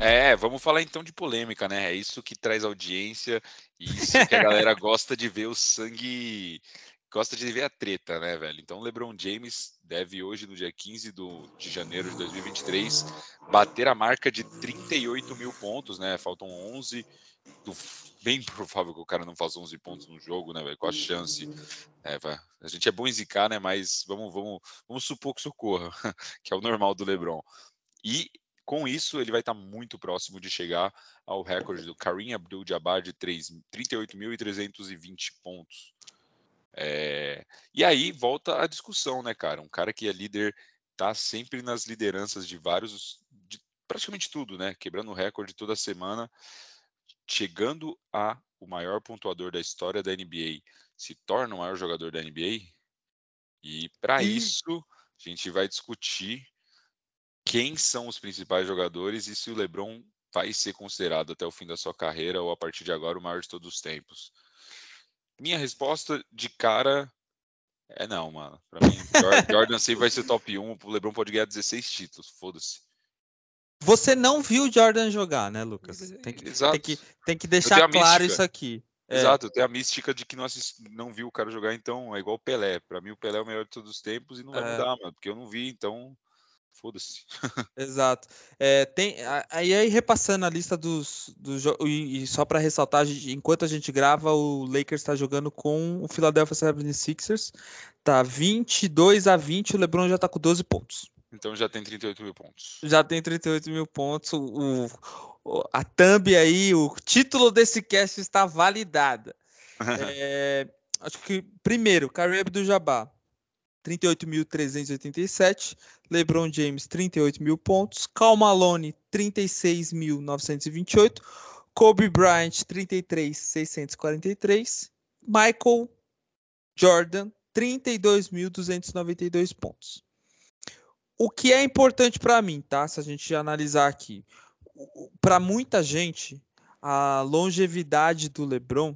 B: É, vamos falar então de polêmica, né? É isso que traz audiência e isso que a galera gosta de ver o sangue, gosta de ver a treta, né, velho? Então, LeBron James deve hoje, no dia 15 do, de janeiro de 2023, bater a marca de 38 mil pontos, né? Faltam 11. do- bem provável que o cara não faça 11 pontos no jogo, né, velho? Qual a chance? É, a gente é bom em zicar, né? Mas vamos, vamos, vamos supor que socorra, que é o normal do LeBron. E com isso, ele vai estar muito próximo de chegar ao recorde do Kareem Abdul-Jabbar de 3 38.320 pontos. É, E aí volta a discussão, né, cara? Um cara que é líder, tá sempre nas lideranças de vários, de praticamente tudo, né? Quebrando o recorde toda semana, chegando a o maior pontuador da história da NBA, se torna o maior jogador da NBA. E para
A: E-
B: isso, a gente vai discutir quem são os principais jogadores e se o LeBron vai ser considerado até o fim da sua carreira ou a partir de agora o maior de todos os tempos. Minha resposta de cara é não, mano. Pra mim, Jor- Jordan sempre vai ser top 1, o LeBron pode ganhar 16 títulos, foda-se.
A: Você não viu o Jordan jogar, né, Lucas? Tem que,
B: Exato.
A: tem que, tem que deixar claro
B: mística.
A: isso aqui. É,
B: Exato, tem a mística de que não, assisti, não viu o cara jogar, então é igual o Pelé. Pra mim, o Pelé é o melhor de todos os tempos e não vai
A: É.
B: mudar, mano, porque eu não vi, então Foda-se.
A: Exato. É, tem, aí, aí, repassando a lista dos. dos e, e só para ressaltar, enquanto a gente grava, o Lakers está jogando com o Philadelphia 76ers. Tá 22 a 20, o LeBron já tá com 12 pontos.
B: Então já tem 38 mil pontos.
A: Já tem 38 mil pontos. O, o a thumb aí, o título desse cast está validada. é, acho que, primeiro, Kareem Abdul-Jabbar. 38.387, LeBron James 38 mil pontos, Cal Malone 36.928, Kobe Bryant 33.643, Michael Jordan 32.292 pontos. O que é importante para mim, tá? Se a gente analisar aqui, para muita gente a longevidade do LeBron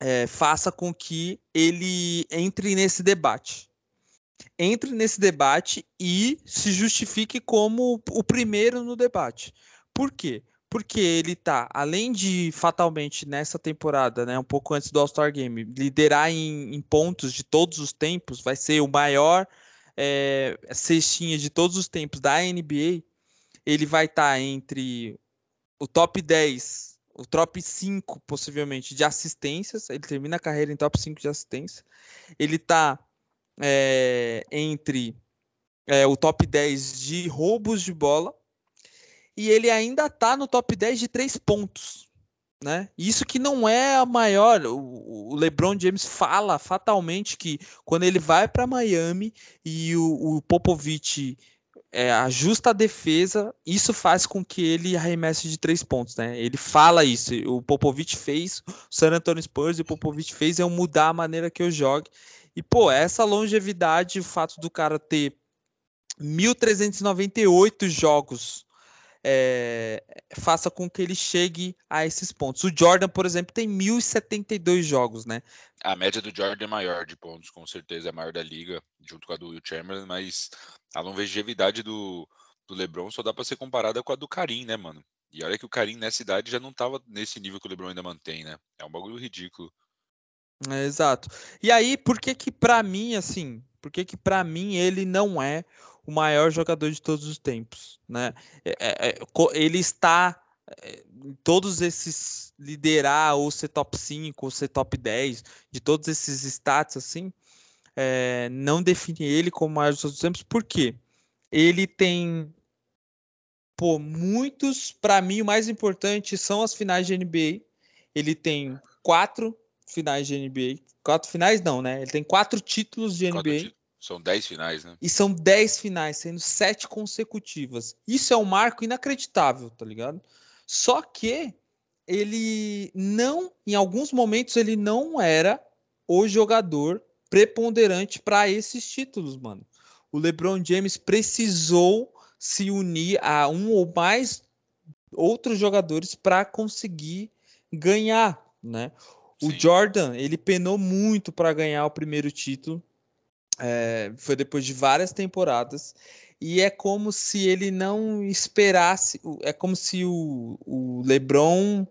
A: é, faça com que ele entre nesse debate entre nesse debate e se justifique como o primeiro no debate. Por quê? Porque ele tá, além de fatalmente nessa temporada, né, um pouco antes do All-Star Game, liderar em, em, pontos de todos os tempos, vai ser o maior é, cestinha de todos os tempos da NBA. Ele vai estar tá entre o top 10, o top 5, possivelmente, de assistências. Ele termina a carreira em top 5 de assistência. Ele tá é, entre é, o top 10 de roubos de bola e ele ainda está no top 10 de três pontos. Né? Isso que não é a maior. O, LeBron James fala fatalmente que quando ele vai para Miami e o, o Popovich é, ajusta a defesa, isso faz com que ele arremesse de três pontos, né? Ele fala isso. O Popovich fez, o San Antonio Spurs e o Popovich fez eu mudar a maneira que eu jogue. E, pô, essa longevidade, o fato do cara ter 1.398 jogos é, faça com que ele chegue a esses pontos. O Jordan, por exemplo, tem 1.072 jogos, né?
B: A média do Jordan é maior de pontos, com certeza, é maior da liga, junto com a do Will Chamberlain, mas a longevidade do, do LeBron só dá para ser comparada com a do Karim, né, mano? E olha que o Karim nessa idade já não tava nesse nível que o LeBron ainda mantém, né? É um bagulho ridículo.
A: É, exato. E aí, por que que para mim, assim, por que que para mim ele não é o maior jogador de todos os tempos, né? É, é, é ele está é, todos esses liderar ou ser top 5 ou ser top 10 de todos esses stats assim, é, não define ele como maior de todos os tempos, por quê? Ele tem pô, muitos, para mim o mais importante são as finais de NBA. Ele tem quatro finais de NBA. Quatro finais não, né? Ele tem quatro títulos de quatro NBA.
B: São dez finais, né?
A: E são dez finais, sendo sete consecutivas. Isso é um marco inacreditável, tá ligado? Só que ele não, em alguns momentos, ele não era o jogador preponderante para esses títulos, mano. O LeBron James precisou se unir a um ou mais outros jogadores para conseguir ganhar, né? O Jordan, ele penou muito para ganhar o primeiro título. É, foi depois de várias temporadas. E é como se ele não esperasse. É como se o, o LeBron,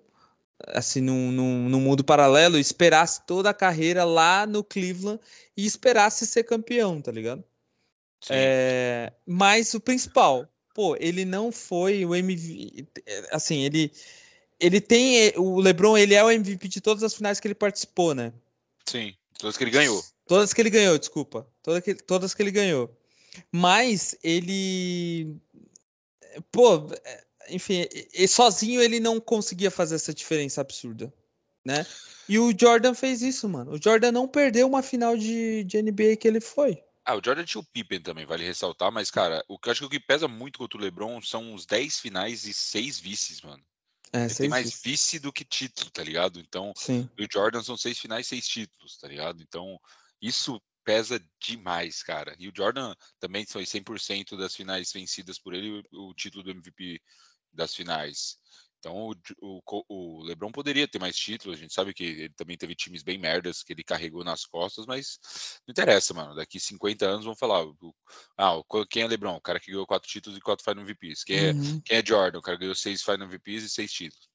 A: assim, num, num, num mundo paralelo, esperasse toda a carreira lá no Cleveland e esperasse ser campeão, tá ligado? É, mas o principal, pô, ele não foi o MVP. Assim, ele ele tem eh, o LeBron, ele é o MVP de todas as finais que ele participou, né?
B: Sim, todas que ele ganhou.
A: Todas que ele ganhou, desculpa. Todas que, todas que ele ganhou. Mas ele pô, enfim, sozinho ele não conseguia fazer essa diferença absurda, né? E o Jordan fez isso, mano. O Jordan não perdeu uma final de, de NBA que ele foi.
B: Ah, o Jordan tinha o Pippen também, vale ressaltar, mas, cara, o que eu acho que o que pesa muito contra o LeBron são os 10 finais e 6 vices, mano. É, tem mais vice. vice do que título, tá ligado? Então, Sim. o Jordan são seis finais, seis títulos, tá ligado? Então, isso pesa demais, cara. E o Jordan também foi 100% das finais vencidas por ele, o título do MVP das finais. Então o, o, o, LeBron poderia ter mais títulos. A gente sabe que ele também teve times bem merdas que ele carregou nas costas, mas não interessa, mano. Daqui 50 anos vão falar: ah, quem é LeBron? O cara que ganhou quatro títulos e quatro Final MVPs. Quem é, uhum. quem é Jordan? O cara que ganhou seis Final MVPs e seis títulos.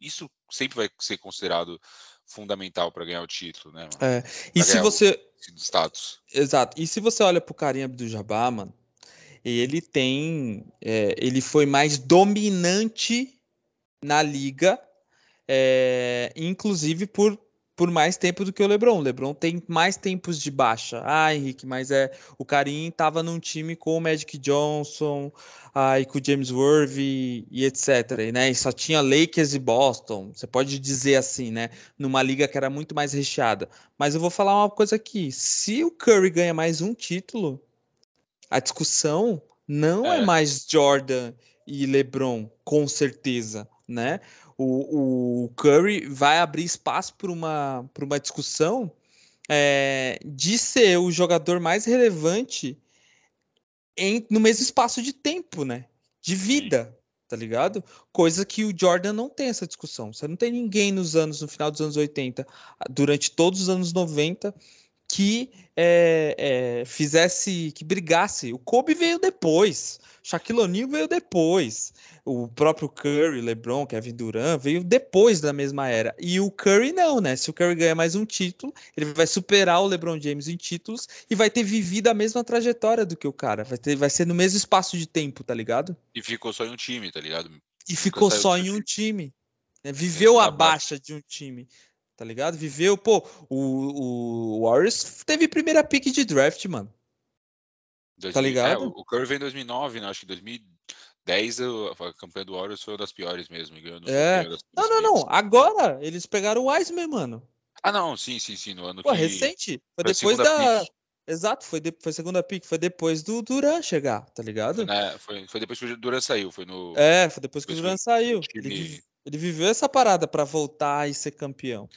B: Isso sempre vai ser considerado fundamental para ganhar o título, né? Mano?
A: É. E se você
B: status.
A: Exato. E se você olha pro Karim Abdul-Jabbar, mano, ele tem, é, ele foi mais dominante na liga, é, inclusive por por mais tempo do que o LeBron. O LeBron tem mais tempos de baixa. Ah, Henrique, mas é o Karim estava num time com o Magic Johnson, ah, e com o James Worthy e etc. E, né, e só tinha Lakers e Boston. Você pode dizer assim, né? Numa liga que era muito mais recheada. Mas eu vou falar uma coisa aqui: se o Curry ganha mais um título, a discussão não é, é mais Jordan e LeBron, com certeza, né? o, o Curry vai abrir espaço para uma, uma discussão é, de ser o jogador mais relevante em, no mesmo espaço de tempo, né? De vida, tá ligado? Coisa que o Jordan não tem essa discussão. Você não tem ninguém nos anos, no final dos anos 80, durante todos os anos 90, que é, é, fizesse, que brigasse. O Kobe veio depois, Shaquille O'Neal veio depois, o próprio Curry, LeBron, Kevin Durant veio depois da mesma era. E o Curry não, né? Se o Curry ganhar mais um título, ele vai superar o LeBron James em títulos e vai ter vivido a mesma trajetória do que o cara. Vai, ter, vai ser no mesmo espaço de tempo, tá ligado?
B: E ficou só em um time, tá ligado?
A: E ficou só em um time. Né? Viveu a baixa de um time tá ligado? Viveu, pô, o, o Warriors teve primeira pick de draft, mano.
B: 2000, tá ligado? É, o Curry veio em 2009, né? Acho que 2010 a campanha do Warriors foi uma das piores mesmo.
A: é. Das, não, não, não. Agora eles pegaram o Wiseman, mano.
B: Ah, não, sim, sim, sim. No ano
A: pô, que... recente. Foi depois da. Pick. Exato, foi, de... foi segunda pick, foi depois do Duran chegar, tá ligado?
B: Foi, né? foi, foi depois que o Duran saiu, foi no.
A: É, foi depois que o Duran saiu. Time... Ele, ele viveu essa parada para voltar e ser campeão.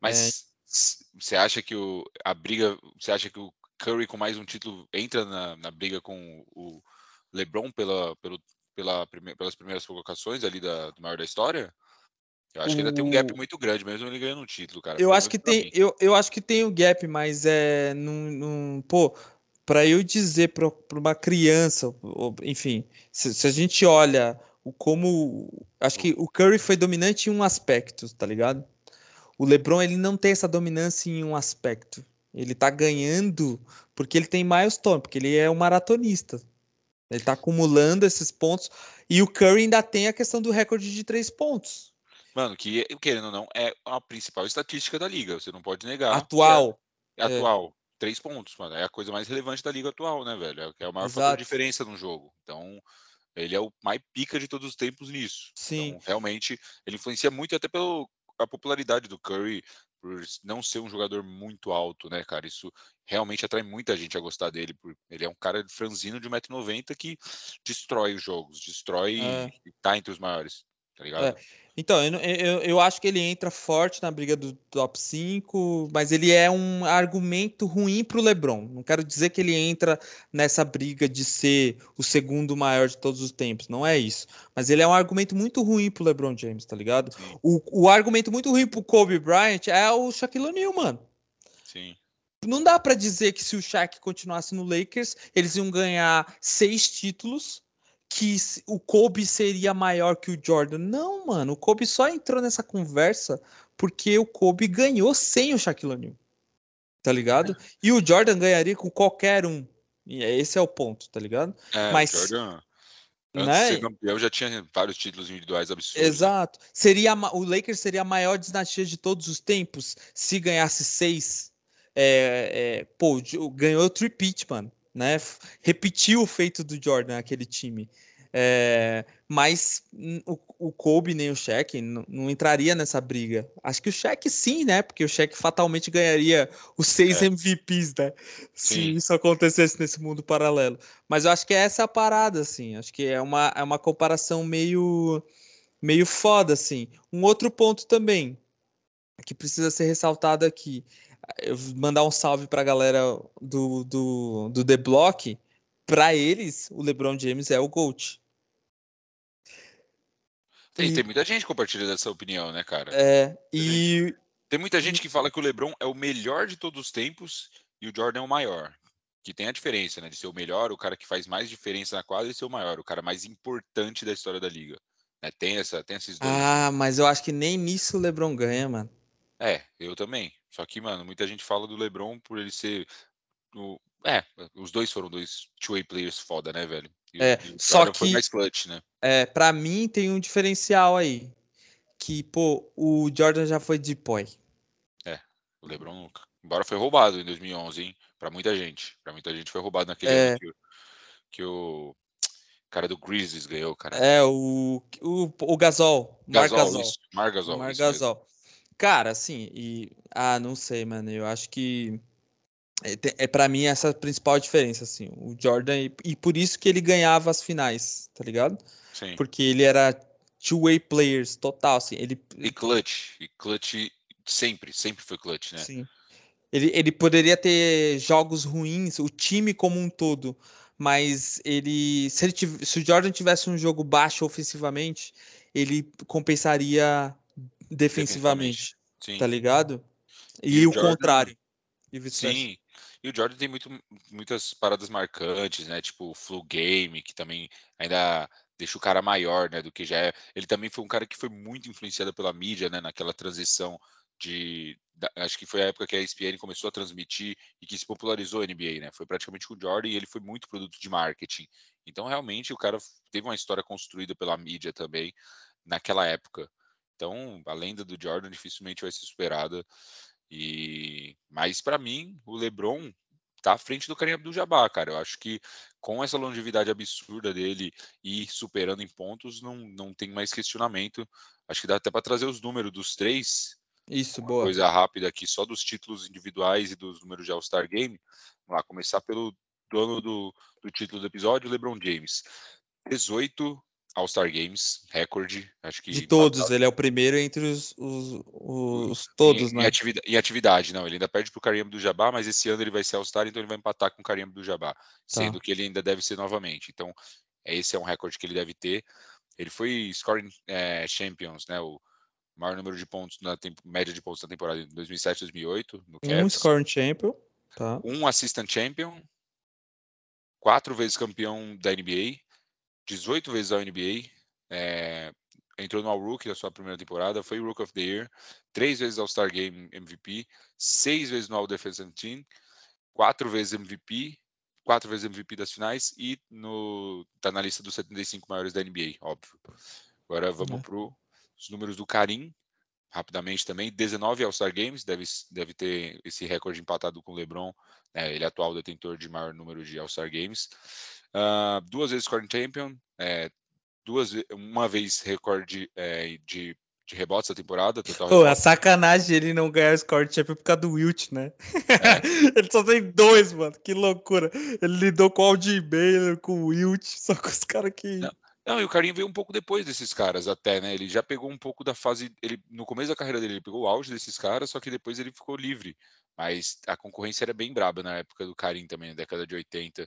B: Mas é... você acha que o, a briga. Você acha que o Curry com mais um título entra na, na briga com o LeBron pela, pelo, pela, pelas primeiras colocações ali da, do maior da história? Eu acho o... que ainda tem um gap muito grande, mesmo ele ganhando um título, cara.
A: Eu acho que tem, eu, eu acho que tem o gap, mas é num, num pô, para eu dizer para uma criança, enfim, se, se, a gente olha como. Acho que o Curry foi dominante em um aspecto, tá ligado? O LeBron ele não tem essa dominância em um aspecto. Ele tá ganhando porque ele tem milestone, porque ele é um maratonista. Ele tá acumulando esses pontos. E o Curry ainda tem a questão do recorde de três pontos.
B: Mano, que querendo ou não, é a principal estatística da liga. Você não pode negar.
A: Atual.
B: É, é atual. Três pontos, mano. É a coisa mais relevante da liga atual, né, velho? É, é o maior Exato. fator de diferença no jogo. Então, ele é o mais pica de todos os tempos nisso.
A: Sim.
B: Então, realmente, ele influencia muito até pela popularidade do Curry por não ser um jogador muito alto, né, cara? Isso realmente atrai muita gente a gostar dele. Ele é um cara franzino de 1,90m que destrói os jogos, destrói é. e tá entre os maiores, tá ligado? É.
A: Então, eu, eu, eu, acho que ele entra forte na briga do top 5, mas ele é um argumento ruim para o LeBron. Não quero dizer que ele entra nessa briga de ser o segundo maior de todos os tempos, não é isso. Mas ele é um argumento muito ruim para o LeBron James, tá ligado? O, o argumento muito ruim para o Kobe Bryant é o Shaquille O'Neal, mano.
B: Sim.
A: Não dá para dizer que se o Shaq continuasse no Lakers, eles iam ganhar seis títulos que o Kobe seria maior que o Jordan. Não, mano, o Kobe só entrou nessa conversa porque o Kobe ganhou sem o Shaquille O'Neal. Tá ligado? E o Jordan ganharia com qualquer um. E é, esse é o ponto, tá ligado?
B: É, Mas Jordan, antes né? de ser campeão, já tinha vários títulos individuais absurdos.
A: Exato. Seria o Lakers seria a maior dinastia de todos os tempos se ganhasse seis. É, é, pô, ganhou o tripit, mano né? Repetiu o feito do Jordan aquele time. É, mas o, o Kobe nem o Shaq não, não, entraria nessa briga. Acho que o Shaq sim, né? Porque o Shaq fatalmente ganharia os seis é. MVPs, né? Sim. Se isso acontecesse nesse mundo paralelo. Mas eu acho que é essa a parada, assim. Acho que é uma, é uma comparação meio, meio foda, assim. Um outro ponto também que precisa ser ressaltado aqui mandar um salve para a galera do, do, do The Block. Para eles, o LeBron James é o GOAT.
B: Tem, e... tem muita gente compartilhando essa opinião, né, cara?
A: É, e.
B: Tem muita gente que fala que o LeBron é o melhor de todos os tempos e o Jordan é o maior. Que tem a diferença, né? De ser o melhor, o cara que faz mais diferença na quadra e ser o maior, o cara mais importante da história da liga. Né? Tem, essa, tem esses dois.
A: Ah, mas eu acho que nem nisso o LeBron ganha, mano.
B: É, eu também. Só que, mano, muita gente fala do LeBron por ele ser. O... É, os dois foram dois two-way players foda, né, velho? E,
A: É,
B: o
A: só
B: Jordan foi
A: que-
B: mais clutch, né?
A: É, para mim tem um diferencial aí. Que, pô, o Jordan já foi de boy.
B: O LeBron nunca. Embora foi roubado em 2011, hein? Pra muita gente. Pra muita gente foi roubado naquele
A: É.
B: ano que, o- que o cara do Grizzlies ganhou, cara.
A: É, o, o, o Gasol.
B: Gasol,
A: Gasol.
B: isso. Mar Gasol.
A: Mar. Gasol. Cara, assim, e. Ah, não sei, mano. Eu acho que. É, é para mim essa a principal diferença, assim. O Jordan. E, e por isso que ele ganhava as finais, tá ligado?
B: Sim.
A: Porque ele era two-way players total, assim. Ele,
B: E clutch. E clutch sempre, sempre foi clutch, né?
A: Sim. Ele, ele poderia ter jogos ruins, o time como um todo, mas ele se, ele tiv- se o Jordan tivesse um jogo baixo ofensivamente, ele compensaria defensivamente,
B: Sim.
A: tá ligado?
B: E
A: E,
B: o
A: o
B: Jordan-
A: contrário. E.
B: Sim. E o Jordan tem muito, muitas paradas marcantes, né? Tipo o flu game, que também ainda deixa o cara maior, né? Do que já é. Ele também foi um cara que foi muito influenciado pela mídia, né? Naquela transição de. da- acho que foi a época que a ESPN começou a transmitir e que se popularizou a NBA, né? Foi praticamente com o Jordan e ele foi muito produto de marketing. Então, realmente, o cara teve uma história construída pela mídia também naquela época. Então, a lenda do Jordan dificilmente vai ser superada. E mas para mim, o LeBron tá à frente do Kareem Abdul-Jabbar, cara. Eu acho que com essa longevidade absurda dele e superando em pontos, não, não tem mais questionamento. Acho que dá até para trazer os números dos três,
A: Isso, boa.
B: coisa rápida aqui, só dos títulos individuais e dos números de All-Star Game. Vamos lá, começar pelo dono do, do título do episódio, LeBron James. 18 All-Star Games, recorde, acho que
A: De todos, ele é o primeiro entre os, os, os todos,
B: em,
A: né?
B: Em atividade, em atividade, não. Ele ainda perde pro Kareem do Jabá, mas esse ano ele vai ser All-Star, então ele vai empatar com o Kareem do Jabá,
A: Tá.
B: sendo que ele ainda deve ser novamente. Então, é- esse é um recorde que ele deve ter. Ele foi scoring eh, champions, né? O maior número de pontos na temp- média de pontos na temporada em 2007, 2008 no
A: Um
B: Cavs.
A: scoring champion, tá?
B: um assistant champion, quatro vezes campeão da NBA, 18 vezes ao NBA, é, entrou no All-Rookie da sua primeira temporada, foi Rook of the Year, três vezes All-Star Game MVP, seis vezes no All-Defensive Team, quatro vezes MVP, quatro vezes MVP das finais e no, tá na lista dos 75 maiores da NBA, óbvio. Agora vamos
A: Né.
B: para os números do Karim, rapidamente também, 19 All-Star Games, deve, deve ter esse recorde empatado com o LeBron, né, ele é atual detentor de maior número de All-Star Games. Ah, duas vezes scoring champion, é, duas, uma vez recorde é, de, de rebotes da temporada, total
A: Pô, é sacanagem ele não ganhar o score champion por causa do Wilt, né?
B: É.
A: ele só tem dois, mano. Que loucura. Ele lidou com o Aldi Baylor, com o Wilt, só com os caras que.
B: Não. Não, e o Karim veio um pouco depois desses caras até, né? Ele já pegou um pouco da fase, ele no começo da carreira dele, ele pegou o auge desses caras, só que depois ele ficou livre. Mas a concorrência era bem braba na época do Karim também, na década de 80.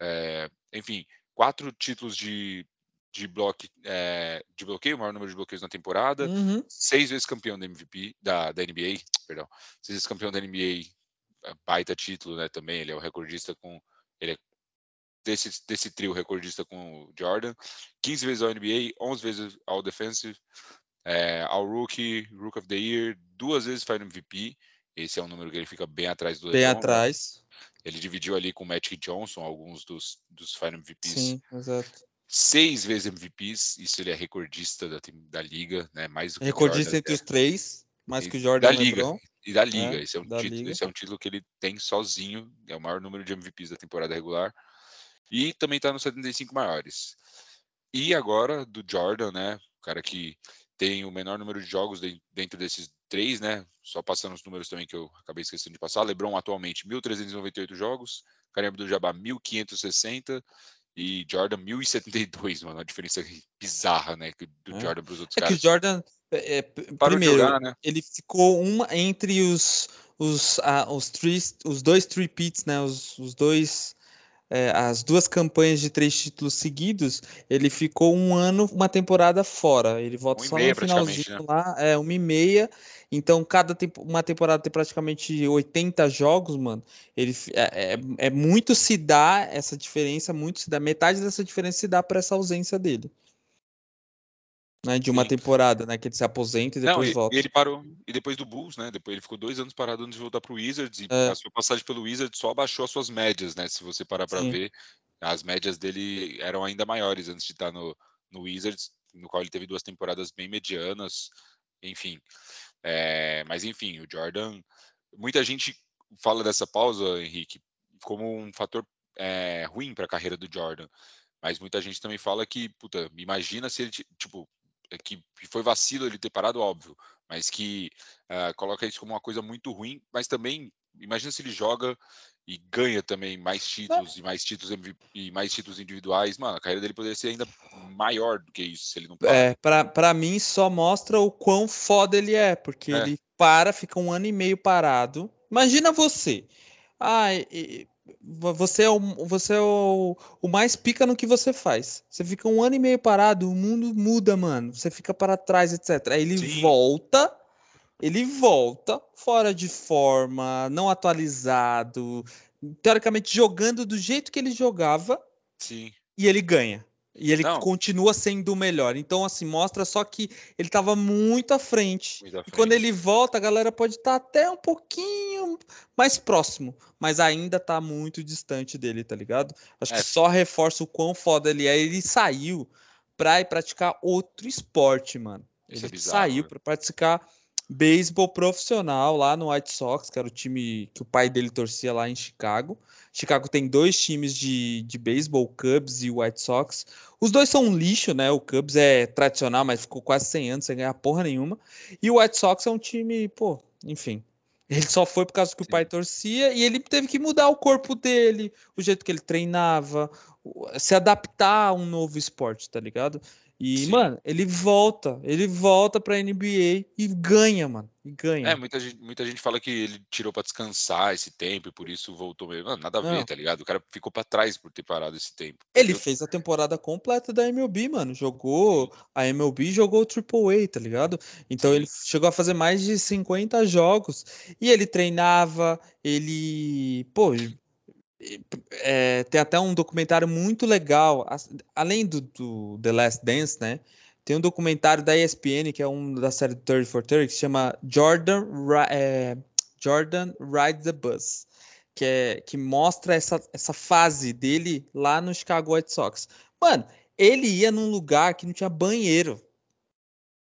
B: É, enfim, quatro títulos de, de, bloque, é, de bloqueio, o maior número de bloqueios na temporada.
A: Uhum.
B: seis vezes campeão da MVP, da, da NBA, perdão, seis vezes campeão da NBA, é, baita título, né, também, ele é o recordista com, ele é desse, desse trio recordista com o Jordan, 15 vezes ao NBA, 11 vezes ao Defensive, é, ao Rookie, Rook of the Year, duas vezes Final MVP, esse é um número que ele fica bem atrás do
A: Bem
B: né?
A: atrás.
B: ele dividiu ali com o Magic Johnson alguns dos, dos Final MVPs
A: Sim, exato.
B: seis vezes MVPs, isso ele é recordista da, da liga, né? Mais do que o
A: Recordista entre os três, mais
B: E
A: que o Jordan
B: da liga.
A: LeBron.
B: e da liga.
A: É,
B: esse, é um título,
A: liga.
B: esse é um título que ele tem sozinho, é o maior número de MVPs da temporada regular. E também está nos 75 maiores. E agora do Jordan, né? O cara que tem o menor número de jogos de- dentro desses três, né? Só passando os números também que eu acabei esquecendo de passar. LeBron atualmente 1.398 jogos, Kareem Abdul-Jabbar 1.560 e Jordan 1.072, mano. Uma diferença bizarra, né? que- Do
A: É.
B: Jordan para os outros
A: É que
B: caras.
A: o Jordan. é, é, primeiro,
B: jogar, né?
A: ele ficou uma entre os os, ah, os, três, os dois three pits, né? Os, os dois é, as duas campanhas de três títulos seguidos, ele ficou um ano, uma temporada fora. Ele volta
B: Um
A: só no finalzinho lá, é uma e meia. Então, cada tempo, uma temporada tem praticamente 80 jogos, mano. Ele é, é, é muito se dá essa diferença, muito se dá. Metade dessa diferença se dá para essa ausência dele. Né, de uma
B: Sim.
A: temporada, né? Que ele se aposenta e
B: Não,
A: depois
B: e,
A: volta.
B: e ele parou. E depois do Bulls, né? Depois ele ficou dois anos parado antes de voltar pro Wizards. E
A: É.
B: a sua passagem pelo Wizards só abaixou as suas médias, né? Se você parar para ver. As médias dele eram ainda maiores antes de estar no, no Wizards, no qual ele teve duas temporadas bem medianas, enfim. É, mas enfim, o Jordan. Muita gente fala dessa pausa, Henrique, como um fator é, ruim para a carreira do Jordan. Mas muita gente também fala que, puta, imagina se ele, tipo, que foi vacilo ele ter parado, óbvio, mas que uh, coloca isso como uma coisa muito ruim, mas também imagina se ele joga e ganha também mais títulos e mais títulos e mais títulos individuais, mano, a carreira dele poderia ser ainda maior do que isso se ele não para.
A: É, pra, pra mim só mostra o quão foda ele é, porque é. ele para, fica um ano e meio parado. Imagina você. Ah, você é, o, você é o, o mais pica no que você faz. Você fica um ano e meio parado, o mundo muda, mano. Você fica para trás, etc. Aí ele Sim. volta ele volta fora de forma, não atualizado, teoricamente jogando do jeito que ele jogava.
B: Sim.
A: E ele ganha. E ele não. continua sendo o melhor. Então, assim, mostra só que ele estava muito à frente. Muito à frente. E quando ele volta, a galera pode estar tá até um pouquinho mais próximo, mas ainda está muito distante dele, tá ligado? Acho é. que só reforça o quão foda ele é. Ele saiu para ir praticar outro esporte, mano. Isso é ele é bizarro, saiu para praticar beisebol profissional lá no White Sox, que era o time que o pai dele torcia lá em Chicago. Chicago tem dois times de, de beisebol, Cubs e o White Sox. Os dois são um lixo, né? O Cubs é tradicional, mas ficou quase 100 anos sem ganhar porra nenhuma. E o White Sox é um time, pô, enfim. Ele só foi por causa que o pai torcia e ele teve que mudar o corpo dele, o jeito que ele treinava, se adaptar a um novo esporte, tá ligado? E, Sim. mano, ele volta, ele volta pra NBA e ganha, mano. E ganha.
B: É, muita gente, muita gente fala que ele tirou para descansar esse tempo e por isso voltou mesmo. Mano, nada a ver, Não. tá ligado? O cara ficou para trás por ter parado esse tempo.
A: Ele fez a temporada completa da MLB, mano. Jogou a MLB jogou o Triple A, tá ligado? Então Sim. ele chegou a fazer mais de 50 jogos. E ele treinava, ele. Pô, é, tem até um documentário muito legal, além do, do, The Last Dance, né? Tem um documentário da ESPN, que é um da série 30 for 30, que se chama Jordan, é, Jordan Ride the Bus, que, é, que mostra essa, essa fase dele lá no Chicago White Sox. Mano, ele ia num lugar que não tinha banheiro.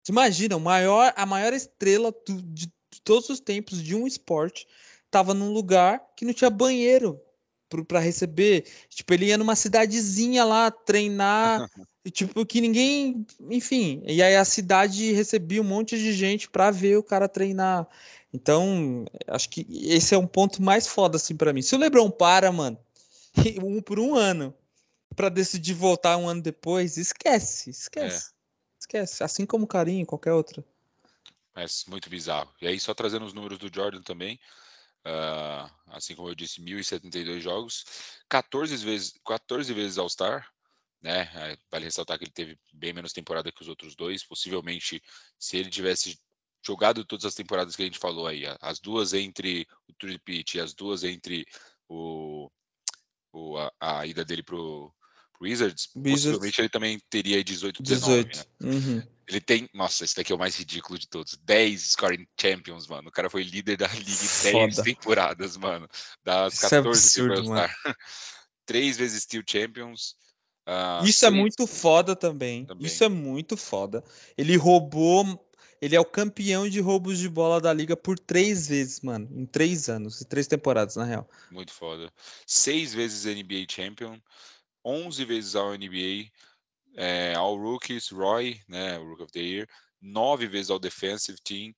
A: Você imagina, o maior, a maior estrela de, de todos os tempos de um esporte estava num lugar que não tinha banheiro para receber. Tipo, ele ia numa cidadezinha lá treinar, tipo, que ninguém. Enfim, e aí a cidade recebia um monte de gente para ver o cara treinar. Então, acho que esse é um ponto mais foda, assim, para mim. Se o Lebron para, mano, um por um ano, para decidir voltar um ano depois, esquece, esquece. É. Esquece. Assim como o Carinho, qualquer outra.
B: É muito bizarro. E aí, só trazendo os números do Jordan também. Uh, assim como eu disse, 1.072 jogos, 14 vezes, 14 vezes All-Star, né? Vale ressaltar que ele teve bem menos temporada que os outros dois. Possivelmente, se ele tivesse jogado todas as temporadas que a gente falou aí, as duas entre o Tripit e as duas entre o, o a, a, ida dele pro, pro Wizards, Wizards, possivelmente ele também teria 18, 19. 18. Né? Uhum. Ele tem. Nossa, esse daqui é o mais ridículo de todos. 10 scoring champions, mano. O cara foi líder da liga em 10 temporadas, mano. Das 14 Isso é absurdo, mano. Três vezes Steel Champions.
A: Uh, Isso é muito foda também. também. Isso é muito foda. Ele roubou. Ele é o campeão de roubos de bola da liga por três vezes, mano. Em três anos. Em três temporadas, na real.
B: Muito foda. Seis vezes NBA Champion. 11 vezes ao NBA é, All Rookies, Roy, né, o Rook of the Year, nove vezes ao Defensive Team,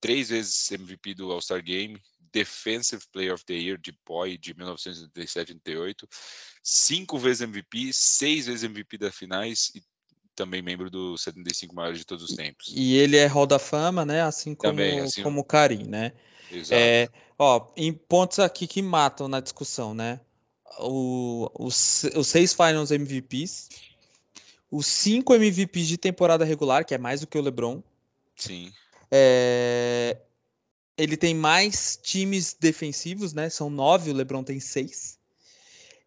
B: três vezes MVP do All-Star Game, Defensive Player of the Year de POI de 1987 88, cinco vezes MVP, seis vezes MVP das finais e também membro dos 75 maiores de todos os tempos.
A: E ele é Hall da Fama, né? Assim como, também, assim, como o Karim, né? Exato. É, ó, em pontos aqui que matam na discussão, né? O, os, os seis Finals MVPs, os cinco MVPs de temporada regular, que é mais do que o LeBron.
B: Sim.
A: É... Ele tem mais times defensivos, né? São nove, o LeBron tem seis.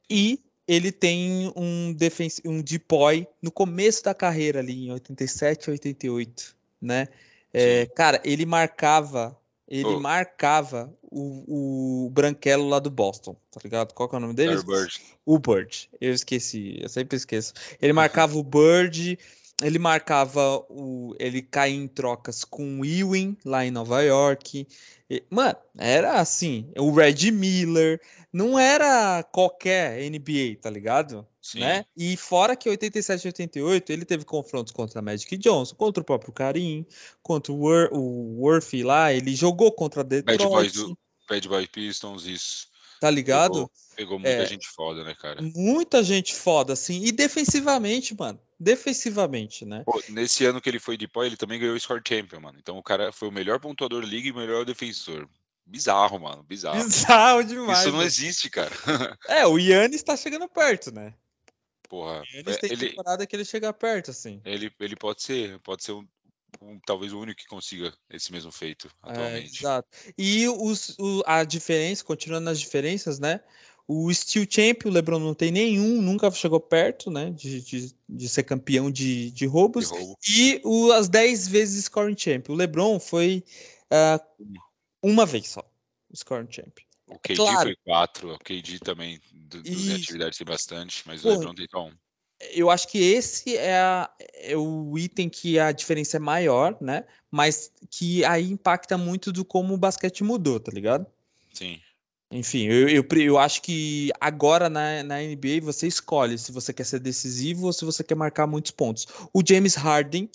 A: E ele tem um, defens... um depoy no começo da carreira ali, em 87, 88, né? É, cara, ele marcava, ele oh. marcava o, o branquelo lá do Boston, tá ligado? Qual que é o nome dele?
B: Larry Bird.
A: O Bird. Eu esqueci, eu sempre esqueço. Ele marcava o Bird, ele marcava o. Ele caía em trocas com o Ewing lá em Nova York. E, mano, era assim. O Red Miller. Não era qualquer NBA, tá ligado?
B: Sim.
A: Né? E fora que 87 e 88 ele teve confrontos contra Magic Johnson, contra o próprio Karim, contra o, Wor o Worthy lá, ele jogou contra Detroit.
B: Bad Boys do Bad Boy Pistons, isso.
A: Tá ligado?
B: Pegou, pegou muita é, gente foda, né, cara?
A: Muita gente foda, assim. E defensivamente, mano. Defensivamente, né?
B: Pô, nesse ano que ele foi de pó, ele também ganhou o Score Champion, mano. Então o cara foi o melhor pontuador da liga e o melhor defensor. Bizarro, mano. Bizarro.
A: Bizarro demais.
B: Isso não
A: mano.
B: existe, cara.
A: é, o Yannis tá chegando perto, né?
B: Porra.
A: O Yannis tem
B: ele,
A: temporada que ele chega perto, assim.
B: Ele, ele pode ser, pode ser um, um, talvez o único que consiga esse mesmo feito atualmente.
A: É, exato. E os, o, a diferença, continuando nas diferenças, né? O Steel Champion, o LeBron não tem nenhum, nunca chegou perto, né? De, de, de ser campeão de, de roubos.
B: De roubo.
A: E o, as 10 vezes Scoring Champion. O LeBron foi uh, uma vez só, Scoring Champion.
B: O KD claro. foi 4, o KD também, do, dos atividades tem bastante, mas Pô, o LeBron tem só um
A: eu acho que esse é, a, é, o item que a diferença é maior, né? Mas que aí impacta muito do como o basquete mudou, tá ligado?
B: Sim.
A: Enfim, eu, eu, eu acho que agora na, na NBA você escolhe se você quer ser decisivo ou se você quer marcar muitos pontos. O James Harden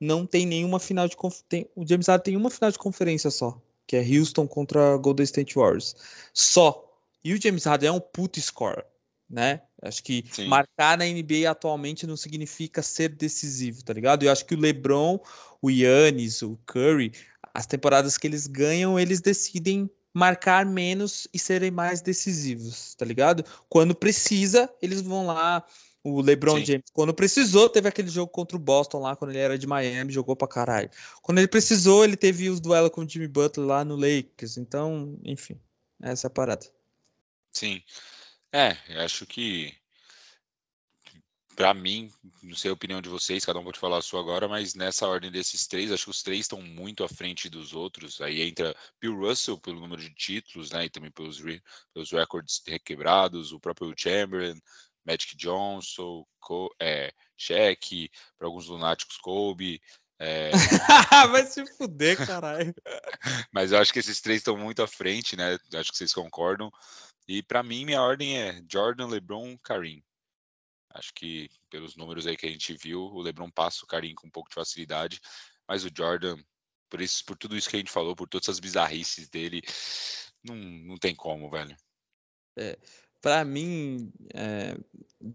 A: não tem nenhuma final de conferência. O James Harden tem uma final de conferência só, que é Houston contra Golden State Warriors. Só. E o James Harden é um puto scorer né? Acho que Sim. marcar na NBA atualmente não significa ser decisivo, tá ligado? Eu acho que o LeBron, o Yannis, o Curry, as temporadas que eles ganham, eles decidem marcar menos e serem mais decisivos, tá ligado? Quando precisa, eles vão lá. O LeBron Sim. James, quando precisou, teve aquele jogo contra o Boston lá, quando ele era de Miami, jogou pra caralho. Quando ele precisou, ele teve os duelos com o Jimmy Butler lá no Lakers. Então, enfim, essa é a parada.
B: Sim. É, acho que para mim, não sei a opinião de vocês, cada um pode falar a sua agora, mas nessa ordem desses três, acho que os três estão muito à frente dos outros. Aí entra Bill Russell pelo número de títulos, né, e também pelos, pelos recordes requebrados, o próprio Chamberlain, Magic Johnson, Co é, Shaq, para alguns lunáticos Kobe. É...
A: Vai se fuder, caralho.
B: mas eu acho que esses três estão muito à frente, né? Acho que vocês concordam. E para mim, minha ordem é Jordan, LeBron, Karim. Acho que pelos números aí que a gente viu, o LeBron passa o Karim com um pouco de facilidade, mas o Jordan, por isso, por tudo isso que a gente falou, por todas as bizarrices dele, não, não tem como, velho.
A: É, para mim, é,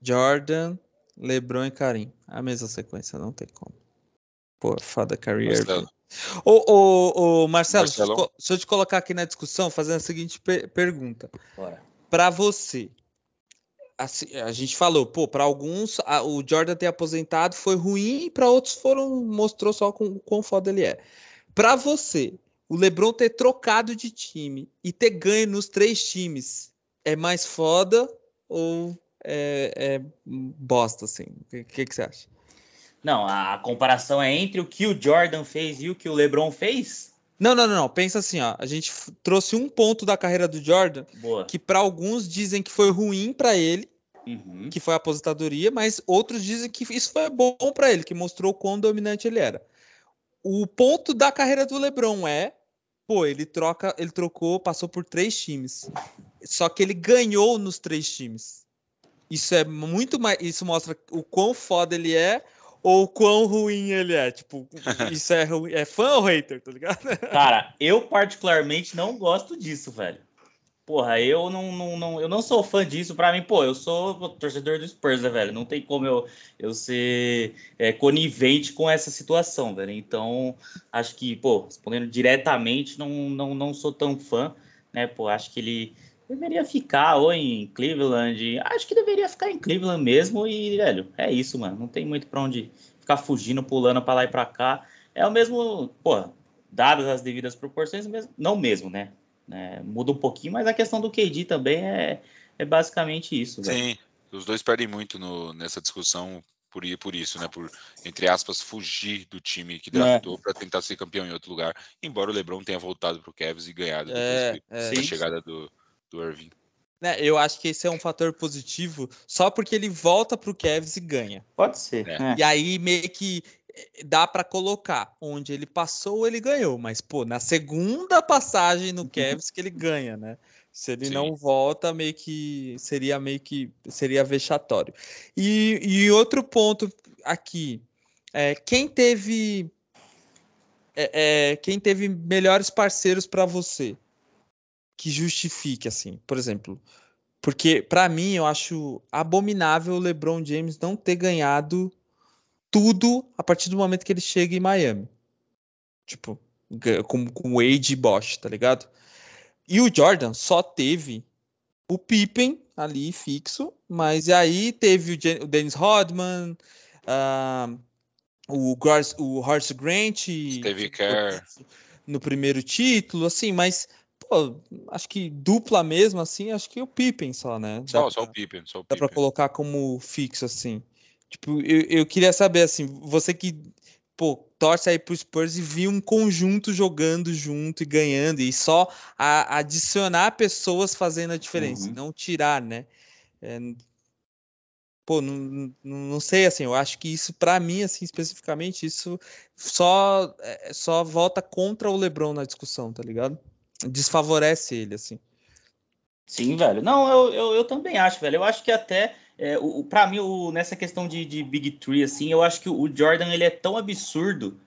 A: Jordan, LeBron e Karim, a mesma sequência, não tem como. Pô, foda career. Ô, ô, ô, Marcelo, Marcelo. Deixa, eu te colocar aqui na discussão, fazendo a seguinte per pergunta. Para você, assim, a gente falou, pô, para alguns a, o Jordan ter aposentado foi ruim, para outros foram mostrou só com quão foda ele é. Para você, o LeBron ter trocado de time e ter ganho nos três times é mais foda ou é, é bosta assim? O que, que, você acha?
C: Não, a comparação é entre o que o Jordan fez e o que o LeBron fez?
A: Não, não, não, não. Pensa assim, ó. A gente trouxe um ponto da carreira do Jordan
C: Boa.
A: que para alguns dizem que foi ruim para ele,
C: uhum.
A: que foi a aposentadoria, mas outros dizem que isso foi bom para ele, que mostrou quão dominante ele era. O ponto da carreira do LeBron é, pô, ele troca, ele trocou, passou por três times. Só que ele ganhou nos três times. Isso é muito mais, isso mostra o quão foda ele é ou quão ruim ele é. Tipo, isso é, é fã ou hater, tá ligado?
C: Cara, eu particularmente não gosto disso, velho. Porra, eu não, não, não, eu não sou fã disso. Pra mim, pô, eu sou torcedor do Spurs, né, velho? Não tem como eu, eu ser é, conivente com essa situação, velho. Então, acho que, pô, respondendo diretamente, não, não, não sou tão fã, né? Pô, acho que ele deveria ficar ou em Cleveland. Acho que deveria ficar em Cleveland mesmo. E, velho, é isso, mano. Não tem muito pra onde ficar fugindo, pulando para lá e para cá. É o mesmo, pô, dadas as devidas proporções, mesmo, não mesmo, né? É, muda um pouquinho, mas a questão do KD também é, é basicamente isso.
B: Sim, velho. os dois perdem muito no, nessa discussão por, por isso, né? Por, entre aspas, fugir do time que draftou é. para tentar ser campeão em outro lugar. Embora o LeBron tenha voltado para o Cavs e ganhado depois é, da chegada do, do Irving.
A: Né, eu acho que esse é um fator positivo só porque ele volta para o Cavs e ganha.
C: Pode ser.
A: É. E aí meio que eh, dá para colocar onde ele passou, ele ganhou. Mas, pô, na segunda passagem no. Cavs que ele ganha, né? Se ele Sim. não volta, meio que seria meio que seria vexatório. E, e outro ponto aqui, é, quem teve é, é, quem teve melhores parceiros para você que justifique assim, por exemplo, porque para mim eu acho abominável o LeBron James não ter ganhado tudo a partir do momento que ele chega em Miami, tipo com, com Wade e Bosch, tá ligado? E o Jordan só teve o Pippen ali fixo, mas aí teve o, o Dennis Rodman, uh, o, o Horace Grant,
B: Steve Kerr.
A: no primeiro título, assim, mas pô, acho que dupla mesmo, assim, acho que o Pippen só, né?
B: Só, dá só pra, o Pippen, só o
A: Dá para colocar como fixo, assim. Tipo, eu, eu queria saber, assim, você que pô, torce aí pro Spurs e vi um conjunto jogando junto e ganhando, e só a, adicionar pessoas fazendo a diferença, uhum. não tirar, né? É, pô, não, não sei, assim, eu acho que isso, para mim, assim, especificamente, isso só, é, só volta contra o LeBron na discussão, tá ligado? Desfavorece ele, assim.
C: Sim, velho. Não, eu, eu, eu também acho, velho. Eu acho que até é, o, para mim, o, nessa questão de, de Big Tree, assim, eu acho que o Jordan ele é tão absurdo